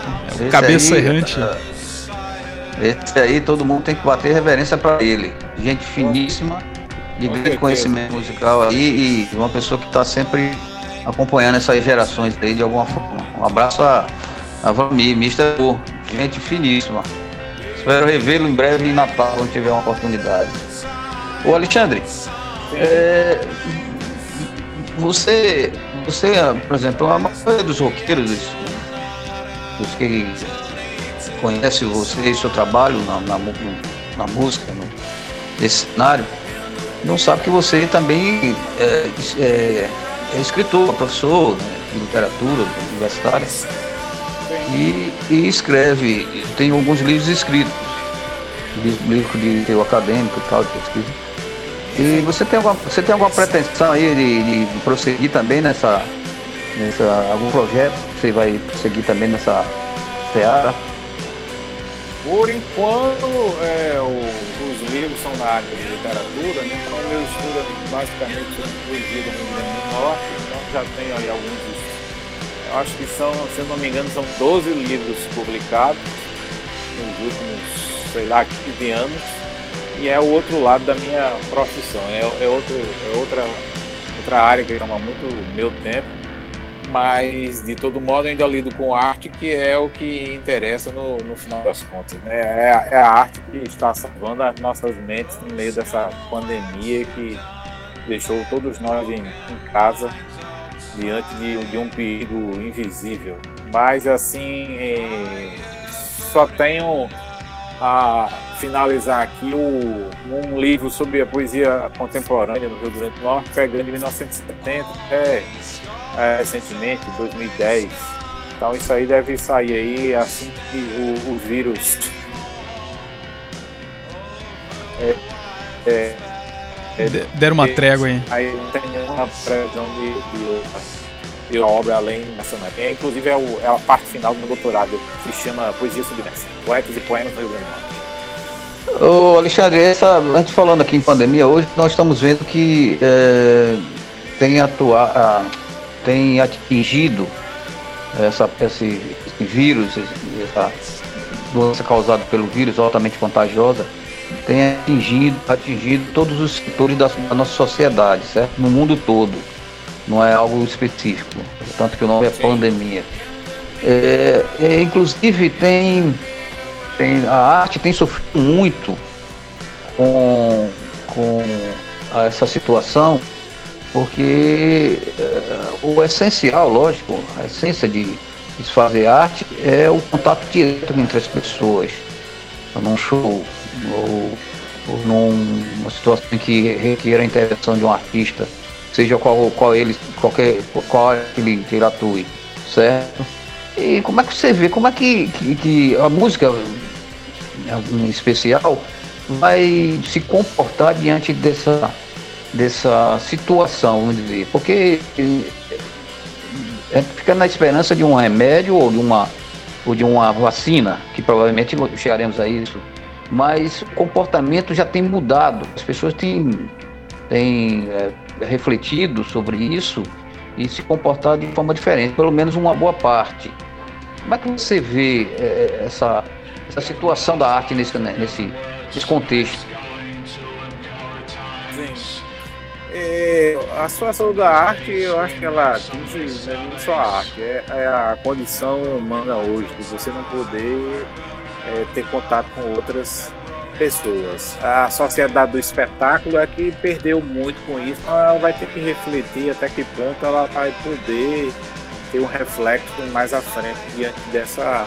[SPEAKER 1] Cabeça aí, errante. Uh,
[SPEAKER 2] esse aí todo mundo tem que bater reverência para ele. Gente finíssima, de grande conhecimento musical aí e uma pessoa que está sempre acompanhando essas gerações aí de alguma forma. Um abraço a, a Vlamir, Mr. Pô, gente finíssima. Espero revê-lo em breve em Natal, quando tiver uma oportunidade. Ô Alexandre, é, você você, por exemplo, a maioria dos roqueiros, dos que conhecem você e seu trabalho na, na, na música, no, nesse cenário, não sabe que você também é, é, é escritor, professor de literatura universitária e, e, escreve, tem alguns livros escritos, livros de teor acadêmico e tal, de pesquisa. E você tem alguma, você tem alguma pretensão aí de, de prosseguir também nessa, nessa. algum projeto que você vai seguir também nessa seara?
[SPEAKER 3] Por enquanto, é, o, os livros são na área de literatura, né? então meu estudo é basicamente sobre poesia do Rio Grande do Norte, então já tenho aí alguns. Acho que são, se eu não me engano, são 12 livros publicados nos últimos, sei lá, 15 anos e é o outro lado da minha profissão. É, é, outro, é outra, outra área que toma muito meu tempo, mas de todo modo ainda lido com arte, que é o que interessa no, no final das contas. Né? É, é a arte que está salvando as nossas mentes no meio dessa pandemia que deixou todos nós em, em casa diante de, de, um perigo invisível. Mas assim, é, só tenho a finalizar aqui o, um livro sobre a poesia contemporânea no Rio Grande do Norte, pegando de 1970 até é, recentemente, 2010. Então isso aí deve sair aí assim que o, o vírus
[SPEAKER 1] é, é, é, deram uma trégua aí.
[SPEAKER 3] Aí não tem nenhuma previsão de, de, de obra além dessa. Né? É, inclusive é, o, é, a parte final do meu doutorado, que se chama Poesia Submersa, Poetas e Poemas do Rio Grande do Norte.
[SPEAKER 2] Ô Alexandre, essa, a gente falando aqui em pandemia, hoje nós estamos vendo que é, tem, atuar, tem atingido essa, esse, esse vírus, essa doença causada pelo vírus altamente contagiosa, tem atingido, atingido todos os setores da, da, nossa sociedade, certo? No mundo todo. Não é algo específico. Tanto que o nome é pandemia. É, é, inclusive tem tem, a arte tem sofrido muito com, com essa situação, porque uh, o essencial, lógico, a essência de, de fazer arte é o contato direto entre as pessoas. Num show ou, ou numa situação em que requer a intervenção de um artista, seja qual, qual ele, qualquer, qual ele, ele atue, certo? E como é que você vê, como é que, que, que a música em especial, vai se comportar diante dessa, dessa situação, vamos dizer. Porque é, fica na esperança de um remédio ou de uma, ou de uma vacina, que provavelmente chegaremos a isso, mas o comportamento já tem mudado. As pessoas têm, têm é, refletido sobre isso e se comportado de forma diferente, pelo menos uma boa parte. Como é que você vê é, essa essa situação da arte nesse, né, nesse, nesse contexto.
[SPEAKER 3] É, a situação da arte, eu acho que ela atinge não só a arte, é, é, a condição humana hoje, de você não poder é, ter contato com outras pessoas. A sociedade do espetáculo é que perdeu muito com isso, então ela vai ter que refletir até que ponto ela vai poder ter um reflexo mais à frente diante dessa,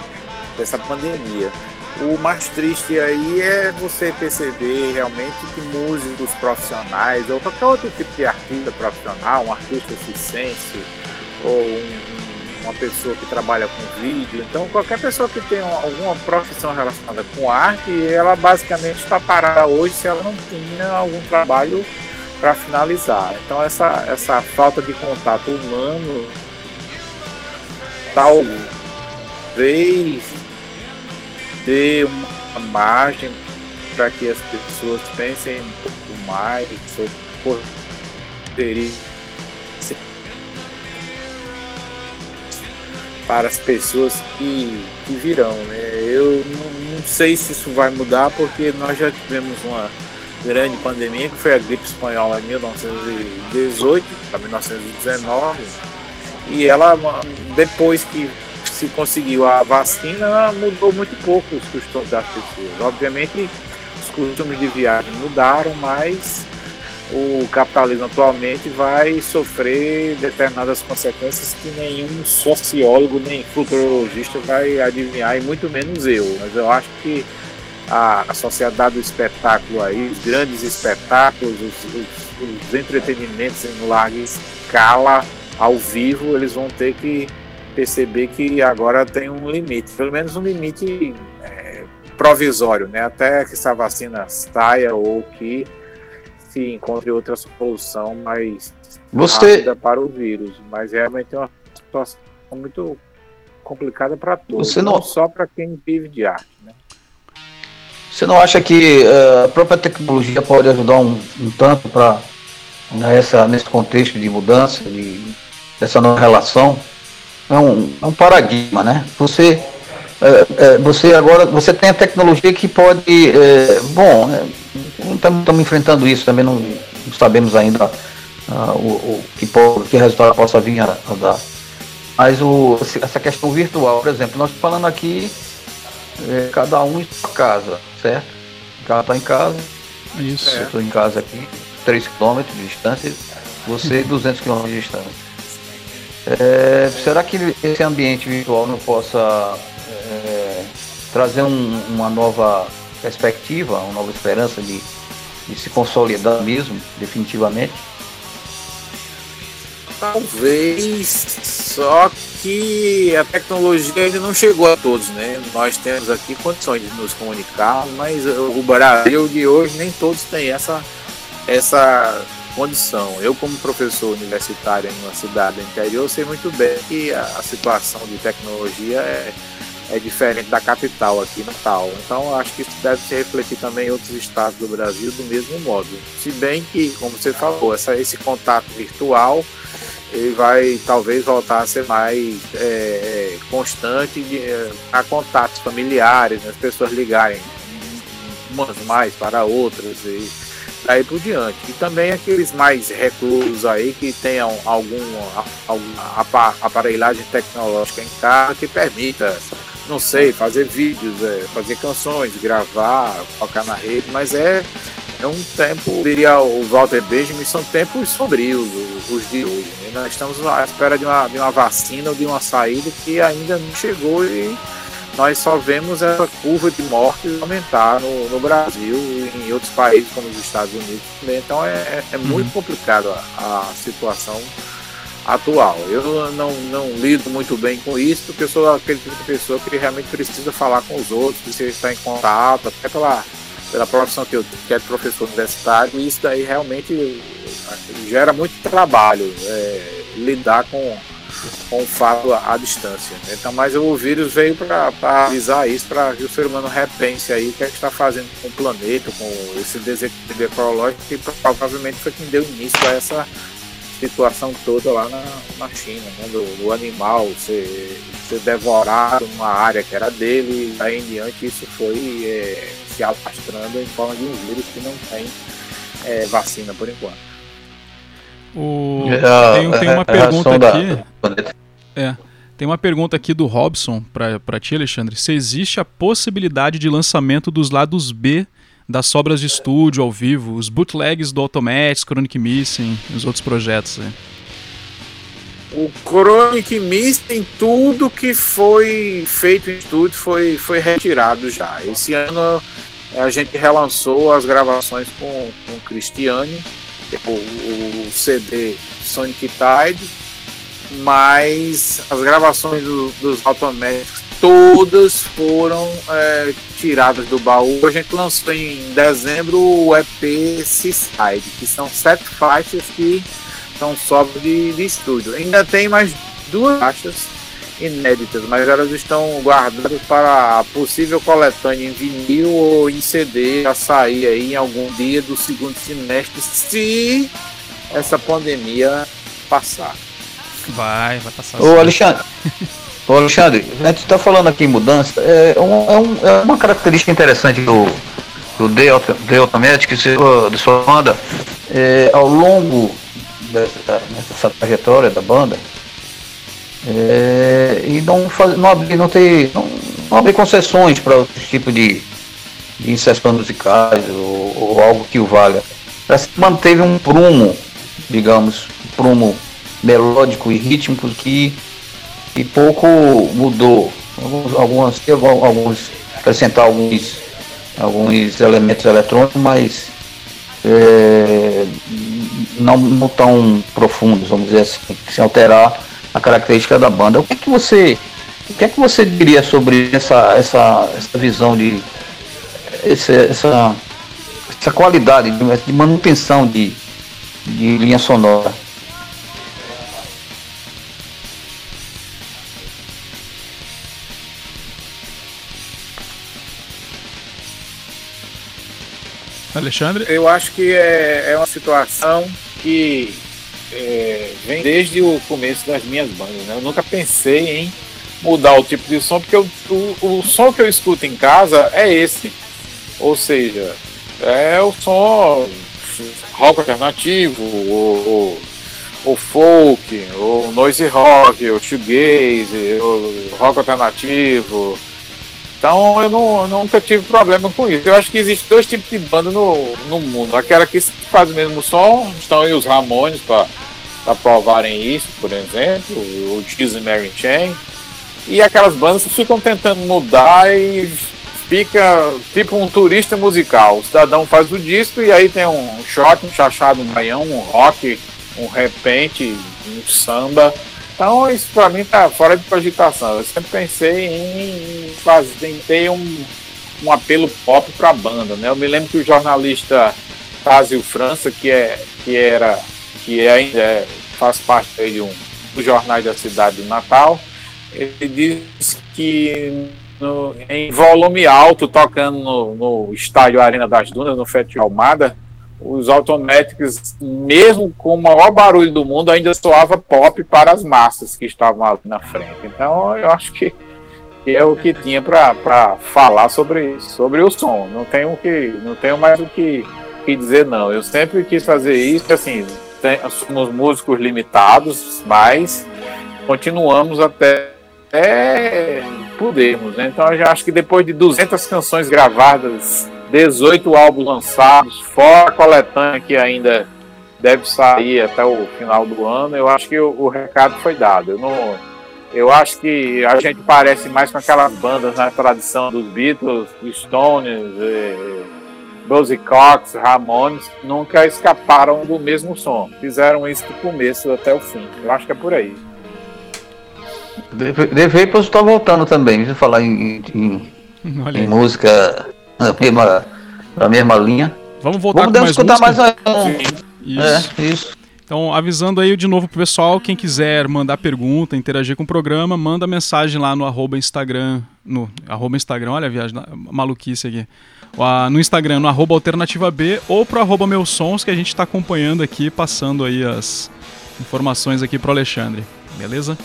[SPEAKER 3] dessa pandemia. O mais triste aí é você perceber realmente que músicos profissionais ou qualquer outro tipo de artista profissional, um artista eficiente ou um, uma pessoa que trabalha com vídeo. Então, qualquer pessoa que tem alguma profissão relacionada com arte, ela basicamente está parada hoje se ela não tinha algum trabalho para finalizar. Então, essa, essa falta de contato humano, talvez dê uma margem para que as pessoas pensem um pouco mais sobre poderia para as pessoas que, que virão. Né? Eu não, não, sei se isso vai mudar, porque nós já tivemos uma grande pandemia, que foi a gripe espanhola em 1918 para 1919, e ela, depois que se conseguiu a vacina, mudou muito pouco os costumes das pessoas. Obviamente, os costumes de viagem mudaram, mas o capitalismo atualmente vai sofrer determinadas consequências que nenhum sociólogo nem futurologista vai adivinhar, e muito menos eu. Mas eu acho que a, a sociedade do espetáculo aí, os grandes espetáculos, os, os, os entretenimentos em larga escala, ao vivo, eles vão ter que perceber que agora tem um limite, pelo menos um limite é, provisório, né? Até que essa vacina saia ou que se encontre outra solução mais
[SPEAKER 2] Você...
[SPEAKER 3] rápida para o vírus. Mas realmente é uma situação muito complicada para todos, Você não... não só para quem vive de arte. Né?
[SPEAKER 2] Você não acha que uh, a própria tecnologia pode ajudar um, um tanto para nessa nesse contexto de mudança, de, dessa nova relação? É um, é um paradigma, né? Você é, é, você agora você tem a tecnologia que pode bom estamos enfrentando isso também não, sabemos ainda uh, o, o, que, que resultado possa vir a, a, dar. Mas o, essa questão virtual por exemplo nós falando aqui é, cada um em sua casa certo? O cara está em casa.
[SPEAKER 1] Isso.
[SPEAKER 2] Eu estou em casa aqui 3 km de distância você 200 km de distância. É, será que esse ambiente virtual não possa é, trazer um, uma nova perspectiva, uma nova esperança de, de se consolidar mesmo, definitivamente?
[SPEAKER 3] Talvez, só que a tecnologia ainda não chegou a todos, né? Nós temos aqui condições de nos comunicar, mas o Brasil de hoje nem todos têm essa, essa condição. Eu, como professor universitário em uma cidade interior, sei muito bem que a situação de tecnologia é, é diferente da capital aqui, Natal. Então, acho que isso deve se refletir também em outros estados do Brasil do mesmo modo. Se bem que, como você falou, essa, esse contato virtual ele vai talvez voltar a ser mais é, é constante de, é, a contatos familiares, né? as pessoas ligarem umas mais para outras e daí por diante. E também aqueles mais reclusos aí que tenham algum, alguma aparelhagem tecnológica em casa que permita não sei, fazer vídeos, é, fazer canções, gravar, tocar na rede, mas é, é um tempo, diria o Walter Benjamin, são tempos sombrios os de hoje. Né? Nós estamos à espera de uma, de uma vacina ou de uma saída que ainda não chegou e nós só vemos essa curva de mortes aumentar no, no Brasil e em outros países como os Estados Unidos também. Então é, é, é muito uhum. complicado a, a situação atual. Eu não, não lido muito bem com isso, porque eu sou aquele tipo de pessoa que realmente precisa falar com os outros, precisa estar em contato, até pela, pela profissão que eu que é professor universitário, e isso daí realmente gera muito trabalho, é, lidar com, com o fato à, distância. Então, mas o vírus veio para avisar isso, para que o ser humano repense aí o que é que está fazendo com o planeta, com esse desequilíbrio ecológico, que provavelmente foi quem deu início a essa situação toda lá na, na China, né? do, do, animal ser, ser devorado numa área que era dele, e daí em diante isso foi é, se alastrando em forma de um vírus que não tem é, vacina por enquanto.
[SPEAKER 1] O... É, tem, tem, uma pergunta aqui. É, tem uma pergunta aqui do Robson para ti, Alexandre. Se existe a possibilidade de lançamento dos lados B das sobras de estúdio ao vivo, os bootlegs do Automatics, Chronic Missing os outros projetos. Aí.
[SPEAKER 3] O Chronic Missing, tudo que foi feito em estúdio foi, foi retirado já. Esse ano a gente relançou as gravações com, com o Cristiane, o, o CD Sonic Tide, mas as gravações do, dos Automatic todas foram é, tiradas do baú. A gente lançou em dezembro o EP Seaside, que são sete faixas que são só de, de estúdio. Ainda tem mais duas faixas inéditas, mas elas estão guardadas para a possível coletânea em vinil ou em CD a sair aí em algum dia do segundo semestre, se essa pandemia passar.
[SPEAKER 1] Vai, vai passar.
[SPEAKER 2] Ô, Alexandre. Ô Alexandre, a gente está falando aqui em mudança, é, um, é, um, é, uma característica interessante do, do Delta, Delta de sua banda, é, ao longo dessa, trajetória da banda, é, e não, faz, não, abrir, não, ter, não, não abrir concessões para outro tipo de, de musicais ou, ou, algo que o valha. Que manteve um prumo, digamos, um prumo melódico e rítmico que e pouco mudou. Alguns, algumas, alguns acrescentar alguns, alguns elementos eletrônicos, mas é, não, não tão profundos, vamos dizer assim, sem alterar a característica da banda. O que, é que você o que é que você diria sobre essa, essa, essa visão de essa, essa, essa qualidade de, manutenção de, de linha sonora?
[SPEAKER 1] Alexandre?
[SPEAKER 3] Eu acho que é, é uma situação que é, vem desde o começo das minhas bandas. Né? Eu nunca pensei em mudar o tipo de som, porque eu, o, o som que eu escuto em casa é esse. Ou seja, é o som rock alternativo, o, o, o folk, o noise rock, o shoegaze, o rock alternativo, então eu, não, eu nunca tive problema com isso. Eu acho que existe dois tipos de banda no, no mundo. Aquela que faz o mesmo som, estão aí os Ramones para provarem isso, por exemplo, o Jesus Mary Chain. E aquelas bandas que ficam tentando mudar e fica tipo um turista musical. O cidadão faz o disco e aí tem um shot, um chachado, um baião, um rock, um repente, um samba então isso para mim tá fora de cogitação. Eu sempre pensei em fazer, tentei um, um apelo pop para a banda, né? Eu me lembro que o jornalista Fazio França, que é que era que ainda é, faz parte de um dos jornais da cidade do Natal, ele disse que no, em volume alto, tocando no, no estádio Arena das Dunas, no Festival Almada, os automáticos, mesmo com o maior barulho do mundo, ainda soava pop para as massas que estavam ali na frente. Então eu acho que, é o que tinha para falar sobre sobre o som. Não tenho que não tenho mais o que, que dizer não. Eu sempre quis fazer isso, assim, tem, somos músicos limitados, mas continuamos até, até podermos. Né? Então eu já acho que depois de 200 canções gravadas 18 álbuns lançados, fora a coletânea que ainda deve sair até o final do ano. Eu acho que o, o recado foi dado. Eu, não, eu acho que a gente parece mais com aquelas bandas na tradição dos Beatles, Stones, eh, Cox, Ramones, nunca escaparam do mesmo som. Fizeram isso do começo até o fim. Eu acho que é por aí.
[SPEAKER 2] The Vapors está voltando também, deixa eu falar em, em, em música na mesma, na mesma linha.
[SPEAKER 1] Vamos voltar Vamos com mais escutar música? mais
[SPEAKER 2] um. Isso. É, isso.
[SPEAKER 1] Então, avisando aí de novo pro pessoal, quem quiser mandar pergunta, interagir com o programa, manda mensagem lá no arroba Instagram, no arroba Instagram, olha a viagem, maluquice aqui. No Instagram, no arroba alternativa B, ou pro arroba meus sons, que a gente está acompanhando aqui, passando aí as informações aqui pro Alexandre, beleza?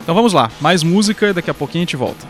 [SPEAKER 1] Então vamos lá, mais música e daqui a pouquinho a gente volta.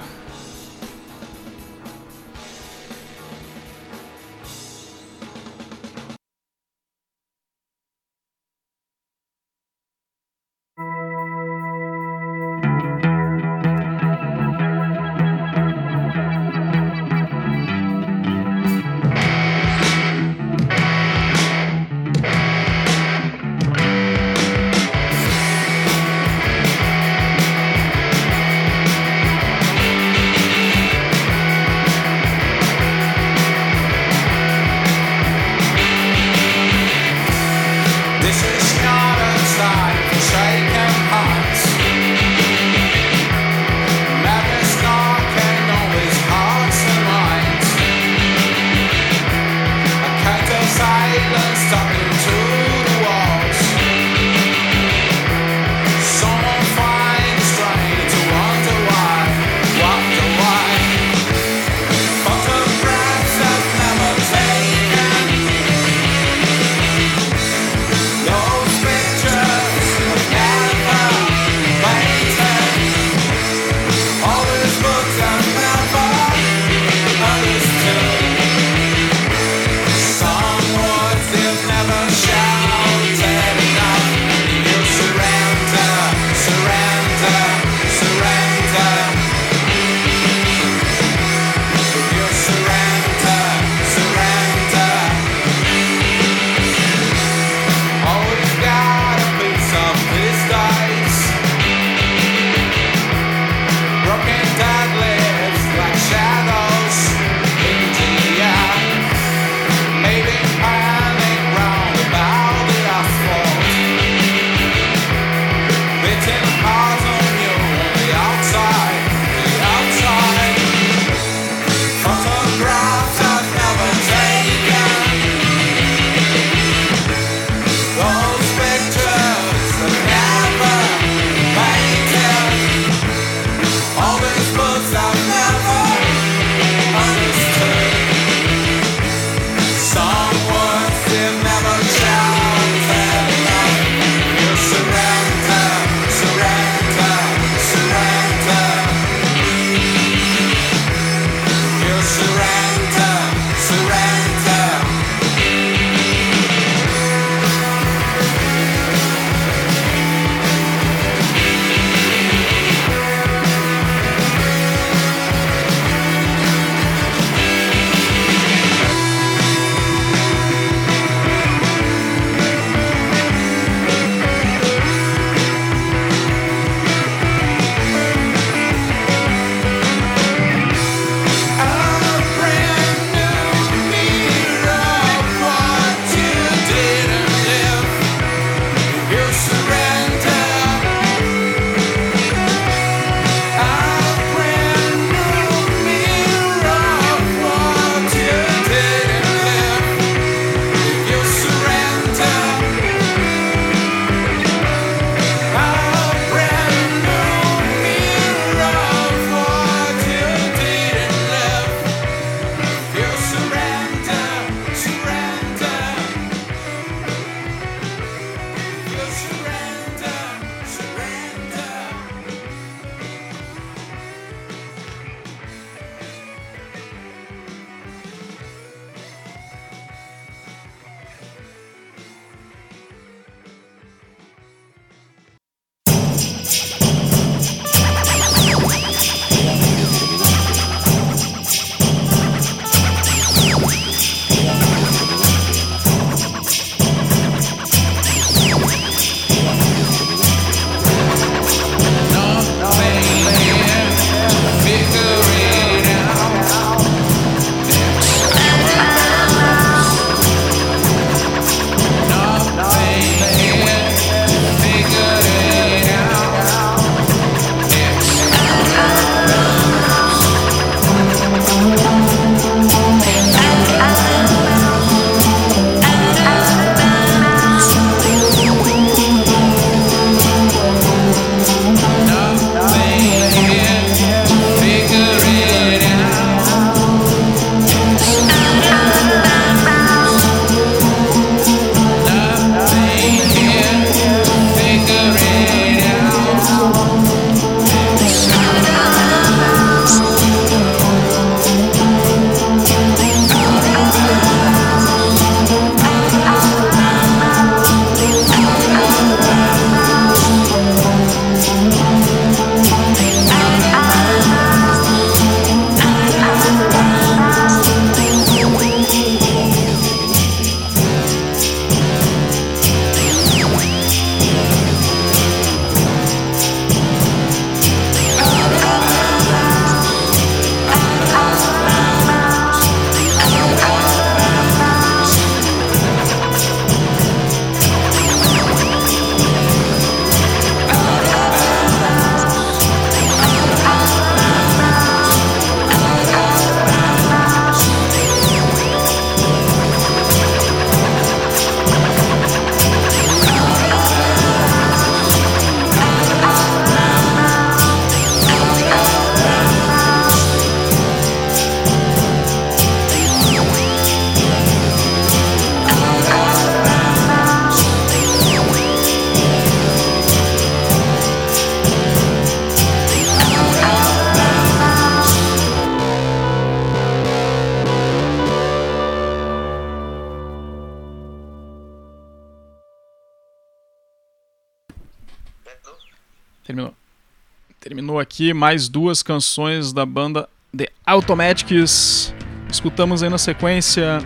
[SPEAKER 1] Aqui mais duas canções da banda The Automatics. Escutamos aí na sequência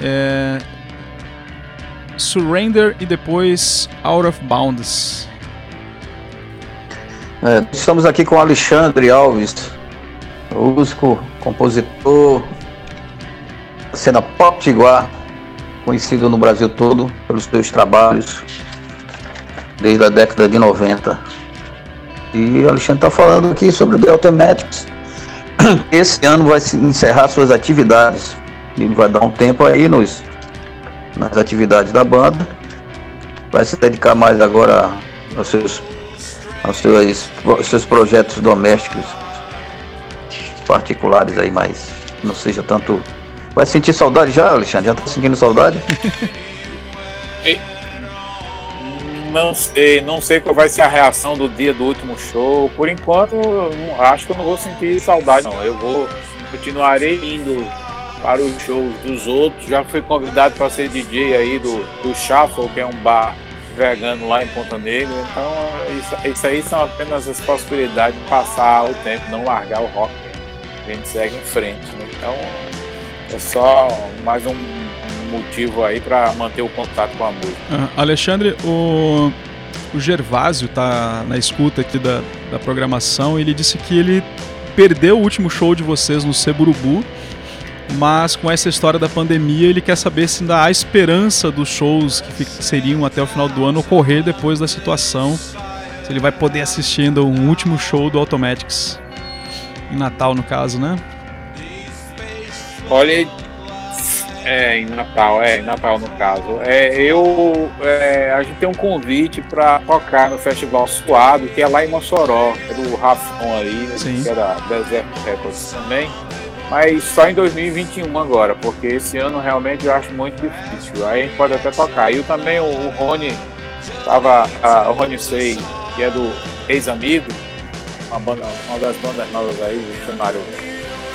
[SPEAKER 1] é, Surrender e depois Out of Bounds.
[SPEAKER 2] É, estamos aqui com Alexandre Alves, músico, compositor, cena pop tiguar, conhecido no Brasil todo pelos seus trabalhos desde a década de 90. E Alexandre está falando aqui sobre o The Automatics. Esse ano vai encerrar suas atividades. Ele vai dar um tempo aí nos, nas atividades da banda. Vai se dedicar mais agora aos seus, aos seus, aos seus projetos domésticos particulares aí, mas não seja tanto. Vai sentir saudade já, Alexandre? Já tá sentindo saudade?
[SPEAKER 3] não sei, não sei qual vai ser a reação do dia do último show. Por enquanto, acho que eu não vou sentir saudade, não. Eu vou continuarei indo para os shows dos outros. Já fui convidado para ser DJ aí do, do Shuffle, que é um bar vegano lá em Ponta Negra. Então, isso, isso aí são apenas as possibilidades de passar o tempo, não largar o rock. A gente segue em frente. Né? Então, é só mais um motivo aí para manter o contato com a música.
[SPEAKER 1] Uh, Alexandre, o, o Gervásio tá na escuta aqui da, da programação. Ele disse que ele perdeu o último show de vocês no Seburubu, mas com essa história da pandemia ele quer saber se ainda há esperança dos shows que seriam até o final do ano ocorrer depois da situação. Se ele vai poder assistir ainda um último show do Automatics. Em Natal, no caso, né?
[SPEAKER 3] Olha, é, em Natal, é, em Natal no caso. É, eu, é, a gente tem um convite para tocar no Festival Suado, que é lá em Mossoró, é do Rafon aí, Sim. que era Desert Records também. Mas só em 2021 agora, porque esse ano realmente eu acho muito difícil. Aí a gente pode até tocar. E também o, o Rony, tava, a, o Rony Sei, que é do Ex-Amigo, uma, banda, uma das bandas novas aí, do cenário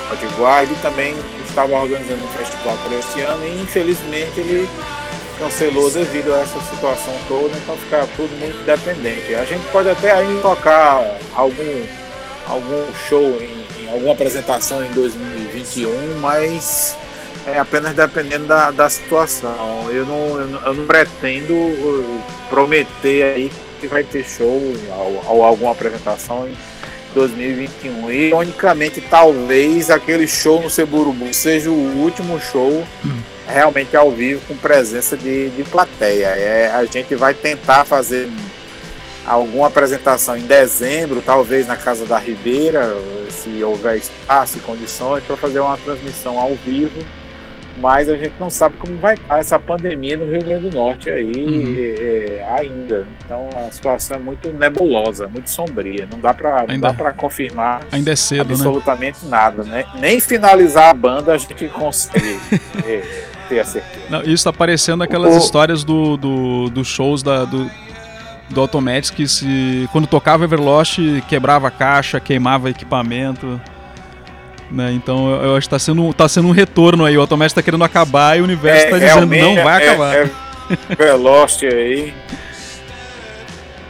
[SPEAKER 3] Potiguar, ele também estava organizando um festival para esse ano e infelizmente ele cancelou devido a essa situação toda, então fica tudo muito dependente. A gente pode até ainda tocar algum, algum show em, em alguma apresentação em 2021, mas é apenas dependendo da, da situação. Eu não, eu não, eu não pretendo uh, prometer aí que vai ter show ou, ou alguma apresentação 2021. E, ironicamente, talvez aquele show no Seburubu seja o último show realmente ao vivo com presença de, de plateia. É, a gente vai tentar fazer alguma apresentação em dezembro, talvez na Casa da Ribeira, se houver espaço e condições, para fazer uma transmissão ao vivo mas a gente não sabe como vai estar essa pandemia no Rio Grande do Norte aí uhum. é, ainda. Então a situação é muito nebulosa, muito sombria. Não dá para dá para confirmar
[SPEAKER 1] ainda é cedo,
[SPEAKER 3] né? absolutamente né? nada, né? Nem finalizar a banda a gente consegue é, ter a certeza.
[SPEAKER 1] Não, isso está parecendo aquelas o... histórias do, do, dos shows da, do, do Automatics que se quando tocava Everlost quebrava a caixa, queimava equipamento. Né? Então eu acho que está sendo, tá sendo um retorno aí. O Automatic está querendo acabar e o universo está é, dizendo não vai é, acabar. É,
[SPEAKER 3] Velost aí.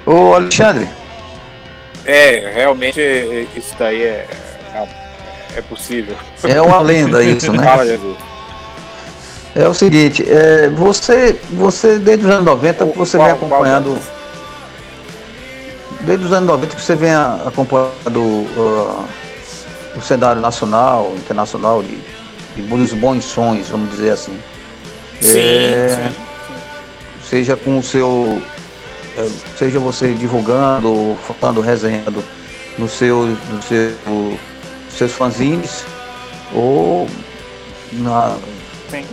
[SPEAKER 2] Ô Alexandre.
[SPEAKER 3] É, realmente isso daí é, é, é possível.
[SPEAKER 2] É uma lenda isso, né? Fala, Jesus. É o seguinte, é, você, você desde os anos 90 você qual, vem acompanhando. Desde os anos 90 que você vem acompanhando uh, o cenário nacional, internacional de, de dos bons sons, vamos dizer assim.
[SPEAKER 3] Sim, é, sim,
[SPEAKER 2] Seja com o seu. É, seja você divulgando, falando, resenhando no seu, no seu, seus fanzines ou na,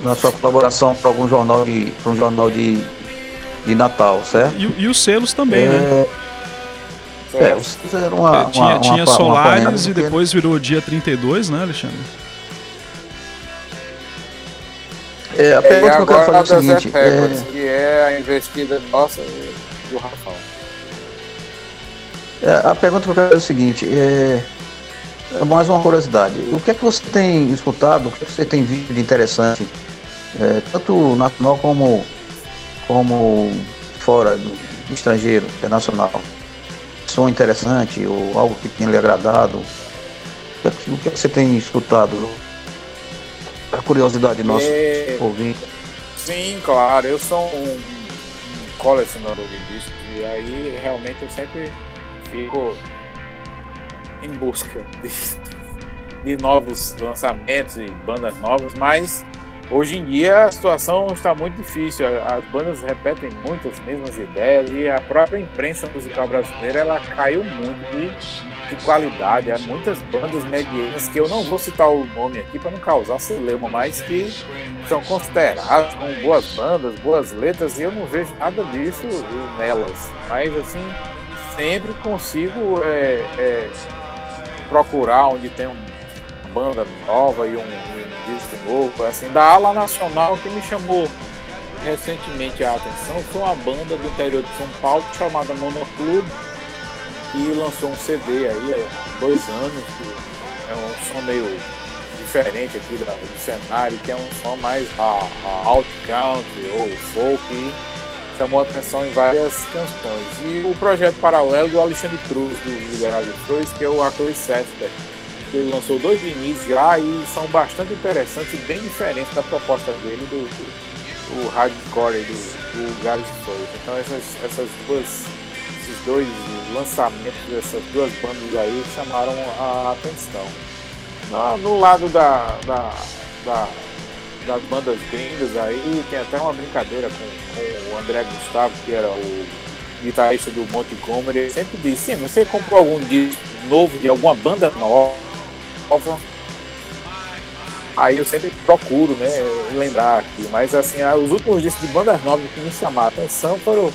[SPEAKER 2] na sua colaboração para algum jornal de, para um jornal de, de Natal, certo?
[SPEAKER 1] E, e os selos também, é, né?
[SPEAKER 2] É, vocês fizeram uma,
[SPEAKER 1] é, tinha,
[SPEAKER 2] uma,
[SPEAKER 1] tinha uma, Solares uma e depois virou dia 32, né, Alexandre?
[SPEAKER 2] É, a pergunta que eu quero fazer é o seguinte.
[SPEAKER 3] Records, é... Que é a investida nossa do Rafael.
[SPEAKER 2] É, a pergunta que eu quero fazer é o seguinte. É, é mais uma curiosidade. O que é que você tem escutado, o que, é que você tem visto de interessante, é, tanto nacional como, como fora do, do estrangeiro, internacional? Som interessante ou algo que tenha lhe agradado? O que, o que você tem escutado? A curiosidade nossa é... ouvinte.
[SPEAKER 3] Sim, claro. Eu sou um colecionador de discos e aí realmente eu sempre fico em busca de, de novos lançamentos e bandas novas, mas Hoje em dia a situação está muito difícil, as bandas repetem muitas mesmas ideias e a própria imprensa musical brasileira ela caiu muito de, de qualidade. Há muitas bandas medianas que eu não vou citar o nome aqui para não causar celeuma, mas que são consideradas como boas bandas, boas letras e eu não vejo nada disso nelas. Mas assim, sempre consigo é, é, procurar onde tem uma banda nova e um novo, assim, da ala nacional que me chamou recentemente a atenção foi uma banda do interior de São Paulo chamada Monoclube, que lançou um CD aí há dois anos, que é um som meio diferente aqui do cenário, que é um som mais a, a alt country ou folk, chamou atenção em várias canções. E o projeto paralelo do Alexandre Cruz, do Liberal de Cruz, que é o Arthur Sester ele lançou dois vinis já e são bastante interessantes e bem diferentes da proposta dele do, do, do hardcore do, do Gales Flores. Então essas, essas duas, esses dois lançamentos dessas duas bandas aí chamaram a atenção. No, no lado da, da, da, das bandas gringas aí tem até uma brincadeira com, com o André Gustavo, que era o guitarrista do Montgomery, ele sempre disse, sim, você comprou algum disco novo de alguma banda nova? Aí eu sempre procuro, né, lembrar aqui. Mas assim, os últimos discos de bandas novas que me chamaram a atenção foram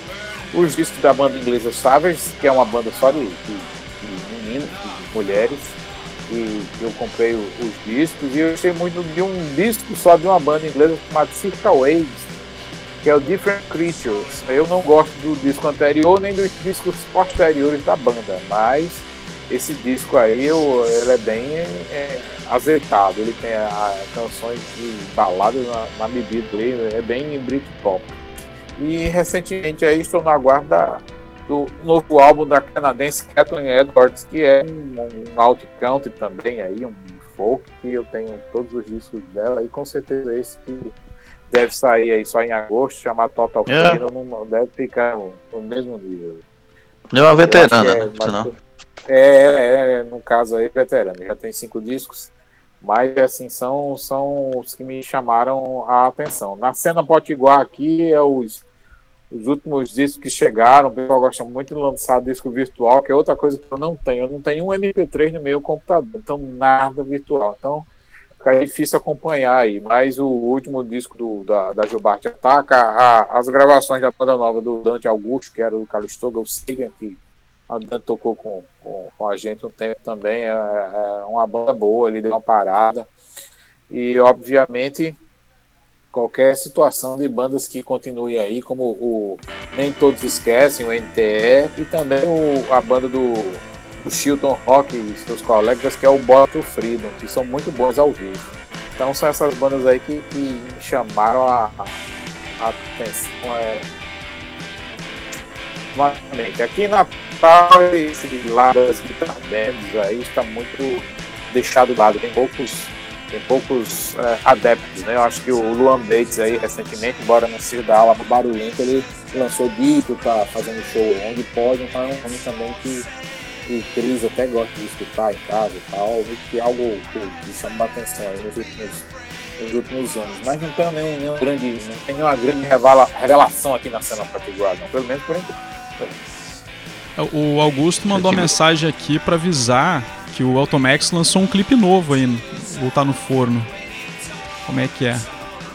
[SPEAKER 3] os discos da banda inglesa Savage, que é uma banda só de, de, de meninos, de mulheres. E eu comprei os discos e eu gostei muito de um disco só de uma banda inglesa chamada Circa Waves, que é o Different Creatures. Eu não gosto do disco anterior nem dos discos posteriores da banda, mas esse disco aí, eu, ele é bem é, azeitado. Ele tem a, canções de baladas na, na medida dele, é bem Britpop. E recentemente aí estou na guarda do novo álbum da canadense Kathleen Edwards, que é um, um alt country também aí, um folk, que eu tenho todos os discos dela, e com certeza esse que deve sair aí só em agosto, chamado Total é. não deve ficar no, no mesmo nível.
[SPEAKER 2] É uma veterana, é, né?
[SPEAKER 3] É, é, é, no caso aí, veterano, já tem cinco discos, mas assim, são, são os que me chamaram a atenção. Na cena Potiguar aqui é os, os últimos discos que chegaram, o pessoal gosta muito de lançar disco virtual, que é outra coisa que eu não tenho. Eu não tenho um MP3 no meu computador, então nada virtual. Então fica difícil acompanhar aí. Mas o último disco do, da, da Gilbarte Ataca, a, as gravações da banda nova do Dante Augusto, que era do Carlos Toga, o Sigan, que a Dan tocou com, com, com, a gente um tempo também. É, é, uma banda boa, ele deu uma parada. E, obviamente, qualquer situação de bandas que continuem aí, como o Nem Todos Esquecem, o NTE, e também o, a banda do, do Chilton Rock e seus colegas, que é o Bottle Freedom, que são muito bons ao vivo. Então, são essas bandas aí que, que me chamaram a, atenção. É, aqui na tal, esse lado das guitar bands aí está muito deixado de lado. Tem poucos, tem poucos é, adeptos, né? Eu acho que o Luan Bates aí, recentemente, embora não seja da ala barulhenta, ele lançou disco, tá fazendo show onde pode, então é um nome também que o Cris até gosta de escutar em casa e tal, que é algo que chama a atenção nos últimos, nos últimos anos. Mas não tem nenhum, nenhum grande, não tem nenhuma grande revelação aqui na cena particular, não. pelo menos por enquanto.
[SPEAKER 1] O Augusto mandou uma mensagem aqui para avisar que o Automax lançou um clipe novo aí, voltar no forno. Como é que é?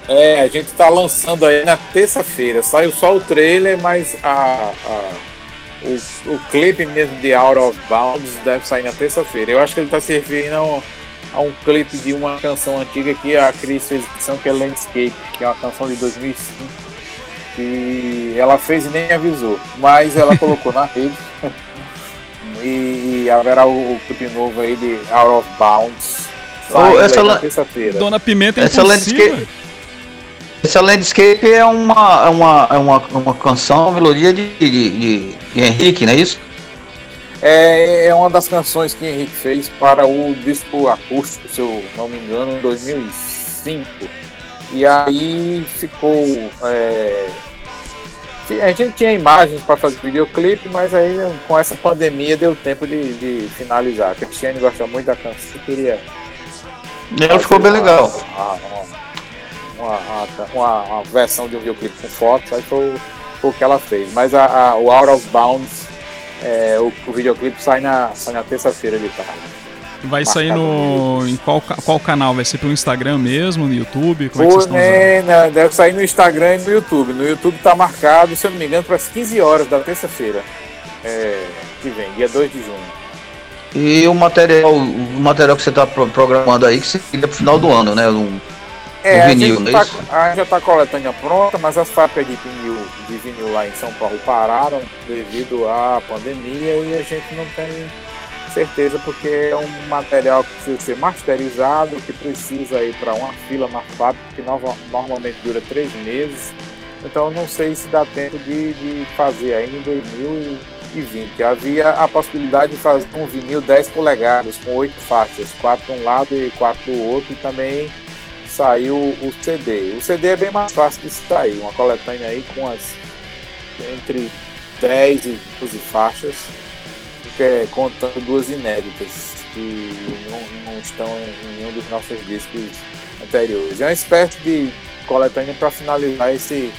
[SPEAKER 3] É, a gente tá lançando aí na terça-feira. Saiu só o trailer, mas a, a o, o clipe mesmo de Out of Bounds deve sair na terça-feira. Eu acho que ele tá servindo a um, a um clipe de uma canção antiga que a Cris fez que é Landscape, que é uma canção de 2005 que ela fez e nem avisou, mas ela colocou na rede. E haverá o, clipe novo aí de Out of Bounds.
[SPEAKER 2] Oh, essa
[SPEAKER 1] la... Dona Pimenta
[SPEAKER 2] essa landscape, essa landscape é uma, é uma, é uma, uma canção, uma melodia de, de, de, de Henrique, não é isso?
[SPEAKER 3] É, é uma das canções que Henrique fez para o disco acústico, se eu não me engano, em 2005. E aí ficou. É, a gente tinha imagens para fazer videoclipe, mas aí com essa pandemia deu tempo de, de finalizar. A Cristiane gosta muito da canção, queria.
[SPEAKER 2] Ela ficou bem legal.
[SPEAKER 3] Uma, uma, uma, uma, versão de um videoclipe com fotos, aí foi, foi o que ela fez. Mas a, a, o Out of Bounds, é, o, o videoclipe sai na, sai na terça-feira de tarde.
[SPEAKER 1] Vai sair no. Em qual, qual canal? Vai ser pelo Instagram mesmo, no YouTube?
[SPEAKER 3] Como é que vocês estão é, né, deve sair no Instagram e no YouTube. No YouTube tá marcado, se eu não me engano, para as 15 horas da terça-feira. É, que vem, dia 2 de junho.
[SPEAKER 2] E o material, o material que você está programando aí, que seria pro final do ano, né? Um,
[SPEAKER 3] é, um vinil, a, gente tá, a gente já está coletando pronta, mas as fábricas de vinil, de vinil lá em São Paulo pararam devido à pandemia e a gente não tem certeza, porque é um material que precisa ser masterizado, que precisa ir para uma fila na fábrica, que normalmente dura três meses. Então não sei se dá tempo de, de fazer ainda em 2020. Havia a possibilidade de fazer um vinil 10 polegadas, com oito faixas, quatro de um lado e quatro do outro, e também saiu o CD. O CD é bem mais fácil de sair, uma coletânea aí com as entre 10 e 12 faixas é, contando duas inéditas que não, não, estão em nenhum dos nossos discos anteriores. É uma espécie de coletânea para finalizar esse,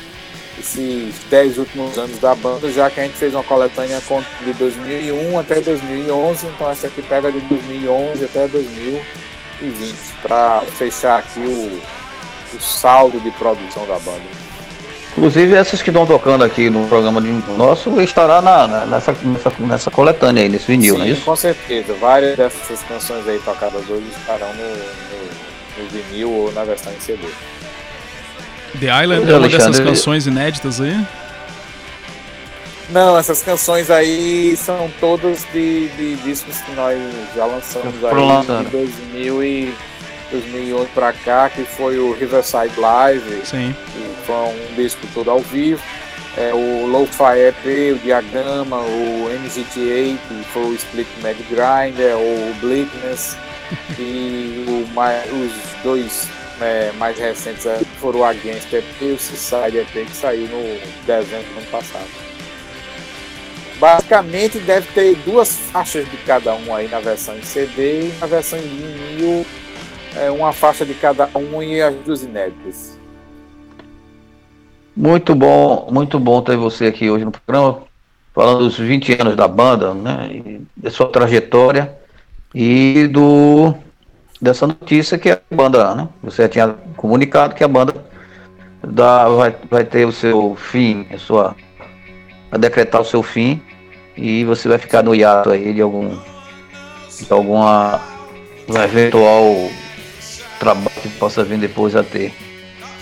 [SPEAKER 3] esses 10 últimos anos da banda, já que a gente fez uma coletânea de 2001 até 2011, então essa aqui pega de 2011 até 2020, para fechar aqui o, o saldo de produção da banda.
[SPEAKER 2] Inclusive essas que estão tocando aqui no programa de nosso estará na, na, nessa, nessa, nessa coletânea aí, nesse vinil, Sim, não é isso?
[SPEAKER 3] Com certeza. Várias dessas canções aí tocadas hoje estarão no, no, no vinil ou na versão em CD.
[SPEAKER 1] The Island é uma dessas canções inéditas aí?
[SPEAKER 3] Não, essas canções aí são todas de, de discos que nós já lançamos aí de 2000 e 2011 para cá, que foi o Riverside Live,
[SPEAKER 1] Sim.
[SPEAKER 3] que foi um disco todo ao vivo. É, o Lo-Fi EP, o Diagrama, o MGT8, que foi o Split Mad Grinder, o Bleakness e o, os dois é, mais recentes foram o Against EP e o Society EP que saiu no dezembro do ano passado. Basicamente deve ter duas faixas de cada um aí na versão em CD e na versão em vinil é, uma faixa de cada um e as duas inéditas.
[SPEAKER 2] Muito bom, muito bom ter você aqui hoje no programa, falando dos 20 anos da banda, né, da sua trajetória e do dessa notícia que a banda, né, você tinha comunicado que a banda da, vai, vai ter o seu fim, a sua, vai decretar o seu fim e você vai ficar no hiato aí de algum de alguma eventual trabalho que possa vir depois a ter.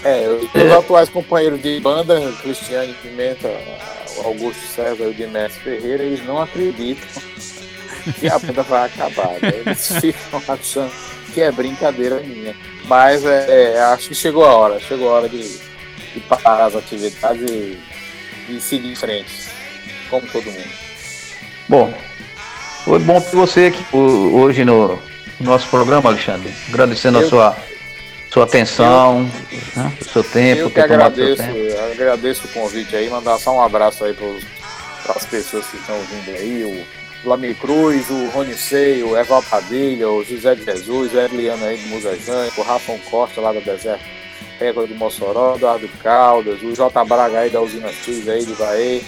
[SPEAKER 3] É, os é. atuais companheiros de banda, Cristiane Pimenta, Augusto César e o Dinécio Ferreira, eles não acreditam que a banda vai acabar. Né? Eles ficam achando que é brincadeira minha. Mas é, é, acho que chegou a hora, chegou a hora de, de parar as atividades e, e seguir em frente, como todo mundo.
[SPEAKER 2] Bom, foi bom ter você aqui hoje no, nosso programa, Alexandre. Agradecendo eu, a sua, sua atenção, eu, né, o seu tempo.
[SPEAKER 3] Eu que agradeço, agradeço o convite aí, mandar só um abraço aí para as pessoas que estão ouvindo aí, o Lami Cruz, o Rony Sei, o Eval Padilha, o José de Jesus, o Eliana aí de Musajante, o Rafão Costa lá do Deserto Régua de Mossoró, Eduardo Caldas, o J. Braga aí da Usina X aí de Bahia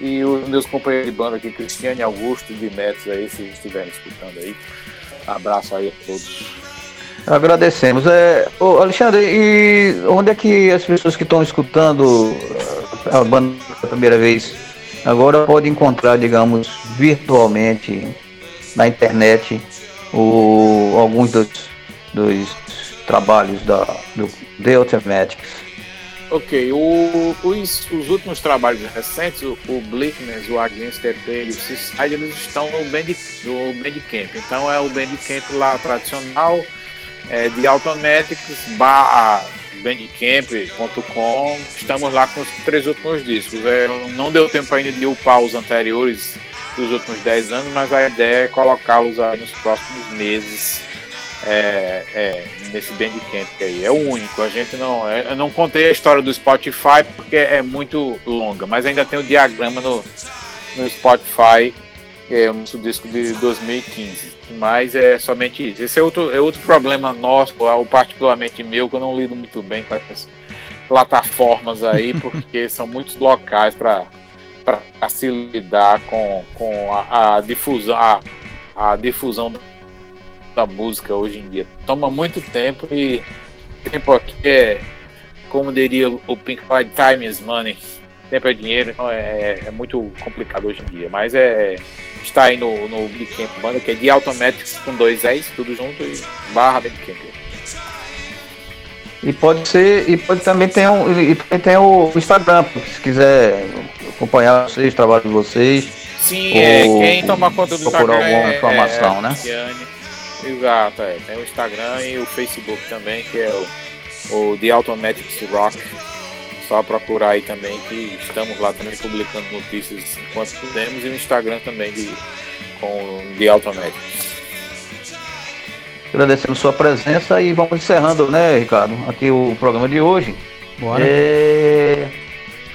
[SPEAKER 3] e os meus companheiros de banda aqui, Cristiane Augusto de Metros aí, se estiverem escutando aí. Abraço aí a todos.
[SPEAKER 2] Agradecemos. É, ô Alexandre, e onde é que as pessoas que estão escutando eh, a banda pela primeira vez agora podem encontrar, digamos, virtualmente na internet o, alguns dos, dos trabalhos da, do The Automatics?
[SPEAKER 3] Ok, o, os, os, últimos trabalhos recentes, o, o Bleakness, o Against the e o Seaside, eles estão no, Band, no Bandcamp. Então é o Bandcamp lá tradicional é, de Automatics barra bandcamp.com. Estamos lá com os três últimos discos. É, não deu tempo ainda de upar os anteriores dos últimos 10 anos, mas a ideia é colocá-los aí nos próximos meses é, é, nesse Bandcamp aí. É o único. A gente não. É, eu não contei a história do Spotify porque é muito longa, mas ainda tem o diagrama no, no Spotify, que é um disco de 2015. Mas é somente isso. Esse é outro, é outro problema nosso, ou particularmente meu, que eu não lido muito bem com essas plataformas aí, porque são muitos locais para se lidar com, com a, a difusão. A, a difusão da música hoje em dia. Toma muito tempo e tempo aqui é, como diria o Pink Floyd, time is money. Tempo é dinheiro, então é, é muito complicado hoje em dia. Mas é está aí no, no Bandcamp Banda, que é de Automatics com dois S, tudo junto e barra Bandcamp.
[SPEAKER 2] E pode ser, e pode também ter um, e tem o Instagram, se quiser acompanhar vocês, o trabalho de vocês.
[SPEAKER 3] Sim, é, quem toma conta do
[SPEAKER 2] procurar
[SPEAKER 3] Instagram
[SPEAKER 2] alguma
[SPEAKER 3] é,
[SPEAKER 2] informação,
[SPEAKER 3] é,
[SPEAKER 2] né?
[SPEAKER 3] Exato, é. Tem o Instagram e o Facebook também, que é o, o The Automatics Rock. Só procurar aí também que estamos lá também publicando notícias enquanto podemos e o Instagram também de, com The Automatics.
[SPEAKER 2] Agradecendo sua presença e vamos encerrando, né, Ricardo? Aqui o programa de hoje.
[SPEAKER 1] Bora.
[SPEAKER 2] É,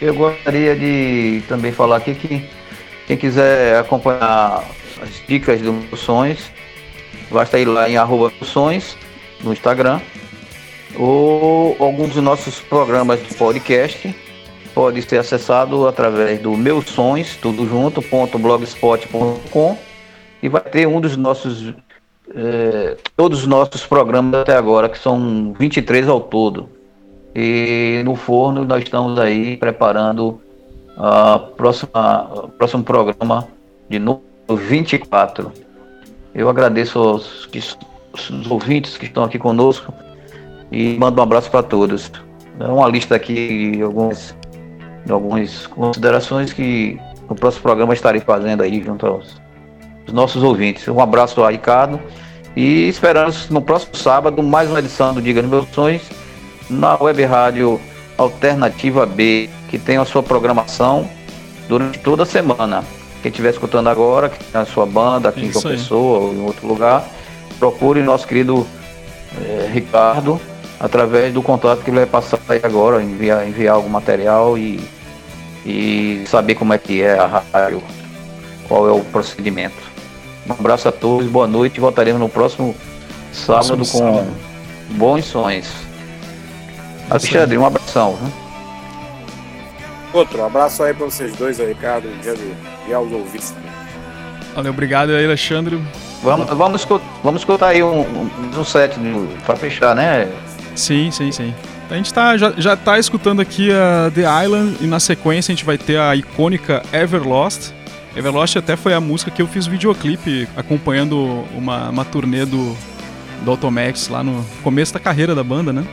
[SPEAKER 2] Eu gostaria de também falar aqui que quem quiser acompanhar as dicas do Moções, basta ir lá em arroba Moções no Instagram ou alguns dos nossos programas de podcast pode ser acessado através do meus sons, tudo junto, blogspot.com e vai ter um dos nossos eh, todos os nossos programas até agora, que são 23 ao todo. E no forno nós estamos aí preparando a próxima, o próximo programa de número 24. Eu agradeço aos, que- os ouvintes que estão aqui conosco e mando um abraço para todos. É uma lista aqui de algumas, de algumas considerações que no próximo programa estarei fazendo aí junto aos, aos nossos ouvintes. Um abraço a Ricardo e esperamos no próximo sábado mais uma edição do Diga Meus Sonhos na web rádio Alternativa B, que tem a sua programação durante toda a semana. Quem estiver escutando agora, que tem a sua banda aqui em
[SPEAKER 1] Isso
[SPEAKER 2] João. Pessoa ou em outro lugar, procure nosso querido eh, Ricardo através do contato que ele vai passar aí agora, enviar, enviar algum material e, e saber como é que é a rádio, qual é o procedimento. Um abraço a todos, boa noite voltaremos no próximo sábado
[SPEAKER 1] Próximo
[SPEAKER 2] com
[SPEAKER 1] sábado.
[SPEAKER 2] bons sonhos. Alexandre, um abração. né?
[SPEAKER 3] Outro abraço aí para vocês dois, aí, Ricardo, e aos ouvintes.
[SPEAKER 1] Valeu, obrigado aí, Alexandre.
[SPEAKER 2] Vamos, vamos, escutar, vamos escutar aí um, um, um set para fechar, né?
[SPEAKER 1] Sim, sim, sim. A gente tá, já, já tá escutando aqui a The Island e na sequência a gente vai ter a icônica Everlost. Everlost até foi a música que eu fiz videoclipe acompanhando uma, uma turnê do, do Automax lá no começo da carreira da banda, né?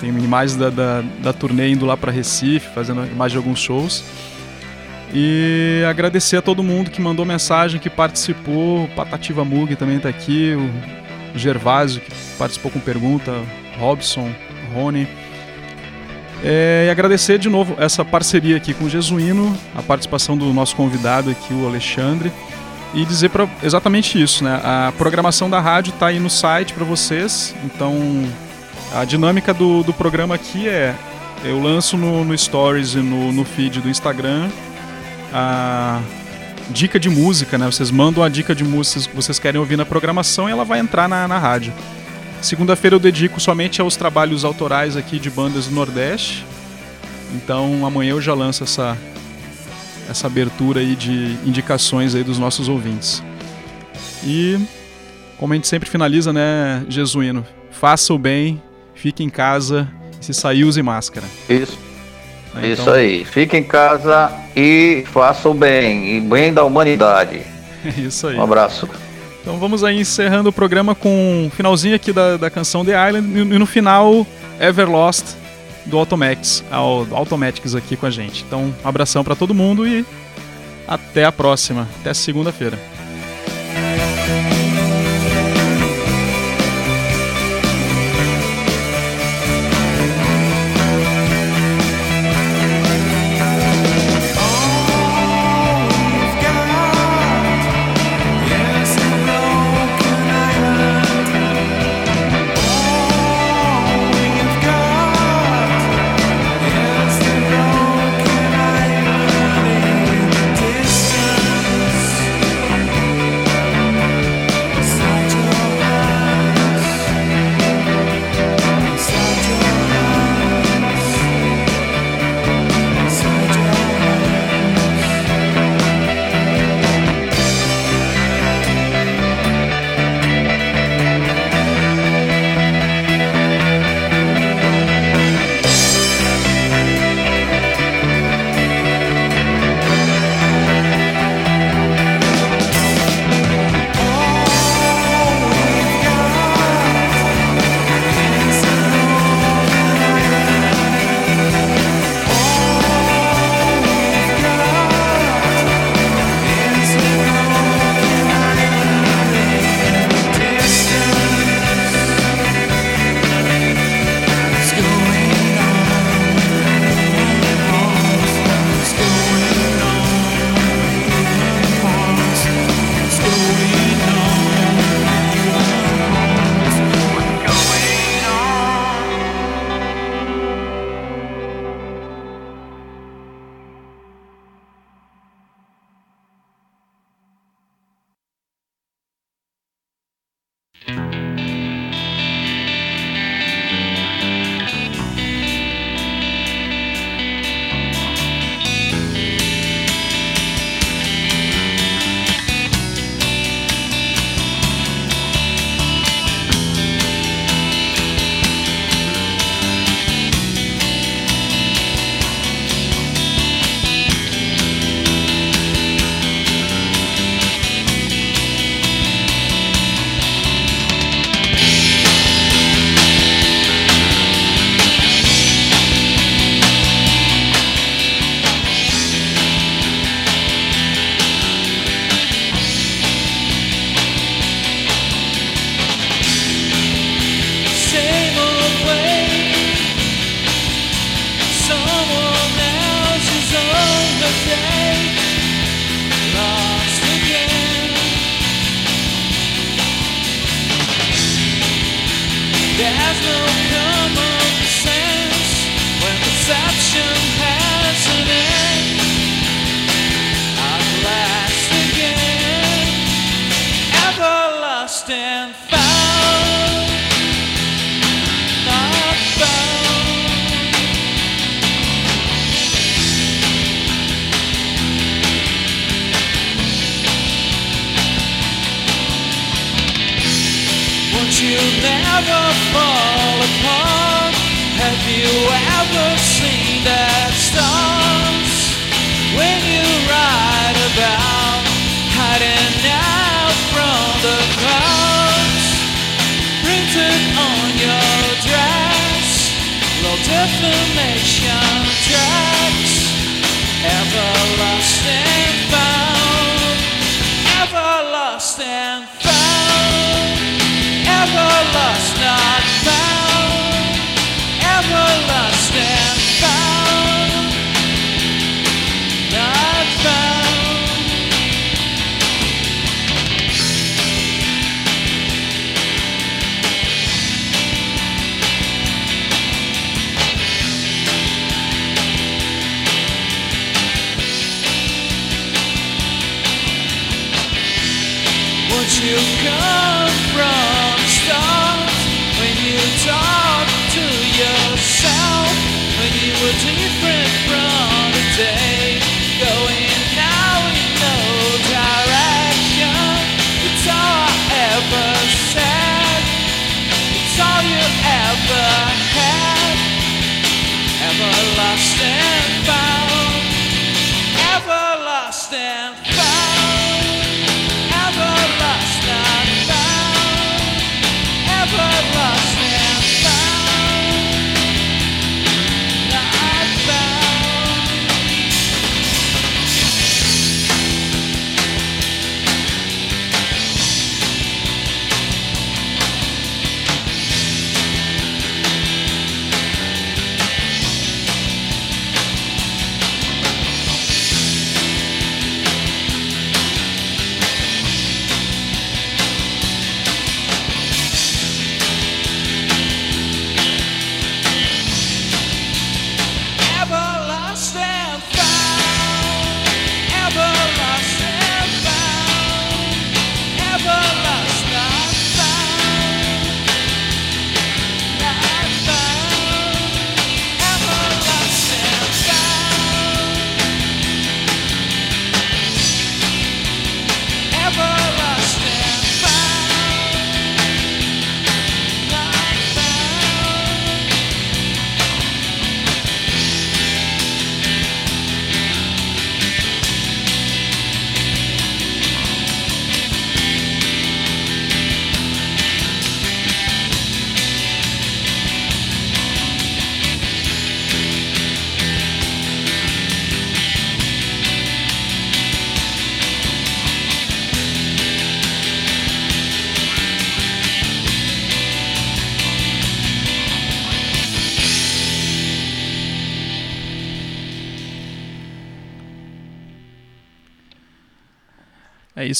[SPEAKER 1] Tem imagens da, da, da turnê indo lá para Recife, fazendo imagens de alguns shows. E agradecer a todo mundo que mandou mensagem, que participou. O Patativa Mug também tá aqui. O Gervásio, que participou com pergunta. Robson, Rony. É, e agradecer de novo essa parceria aqui com o Jesuíno, a participação do nosso convidado aqui, o Alexandre. E dizer pra, exatamente isso, né? A programação da rádio tá aí no site para vocês. Então, a dinâmica do, do programa aqui é: eu lanço no, no Stories e no, no feed do Instagram a dica de música, né? Vocês mandam a dica de músicas que vocês querem ouvir na programação e ela vai entrar na, na rádio. Segunda-feira eu dedico somente aos trabalhos autorais aqui de bandas do Nordeste. Então amanhã eu já lanço essa, essa abertura aí de indicações aí dos nossos ouvintes. E como a gente sempre finaliza, né, Jesuíno? Faça o bem, fique em casa, se sair use máscara.
[SPEAKER 2] Isso,
[SPEAKER 1] né?
[SPEAKER 2] isso
[SPEAKER 1] Então,
[SPEAKER 2] aí. Fique em casa e faça o bem, e bem da humanidade.
[SPEAKER 1] Isso aí.
[SPEAKER 2] Um abraço.
[SPEAKER 1] Então vamos aí encerrando o programa com o finalzinho aqui da, da canção The Island e, no final Everlost do Automax, ao, do Automatics aqui com a gente. Então, um abração para todo mundo e até a próxima, até segunda-feira.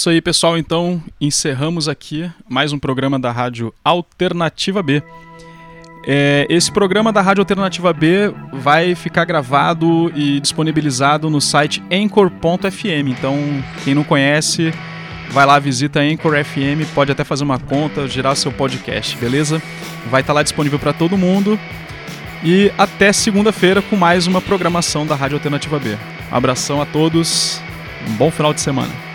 [SPEAKER 1] Isso aí, pessoal. Então, encerramos aqui mais um programa da Rádio Alternativa B. É, esse programa da Rádio Alternativa B vai ficar gravado e disponibilizado no site anchor.fm. Então, quem não conhece, vai lá, visita Anchor FM, pode até fazer uma conta, gerar seu podcast, beleza? Vai estar tá lá disponível para todo mundo. E até segunda-feira com mais uma programação da Rádio Alternativa B. Abração a todos, um bom final de semana.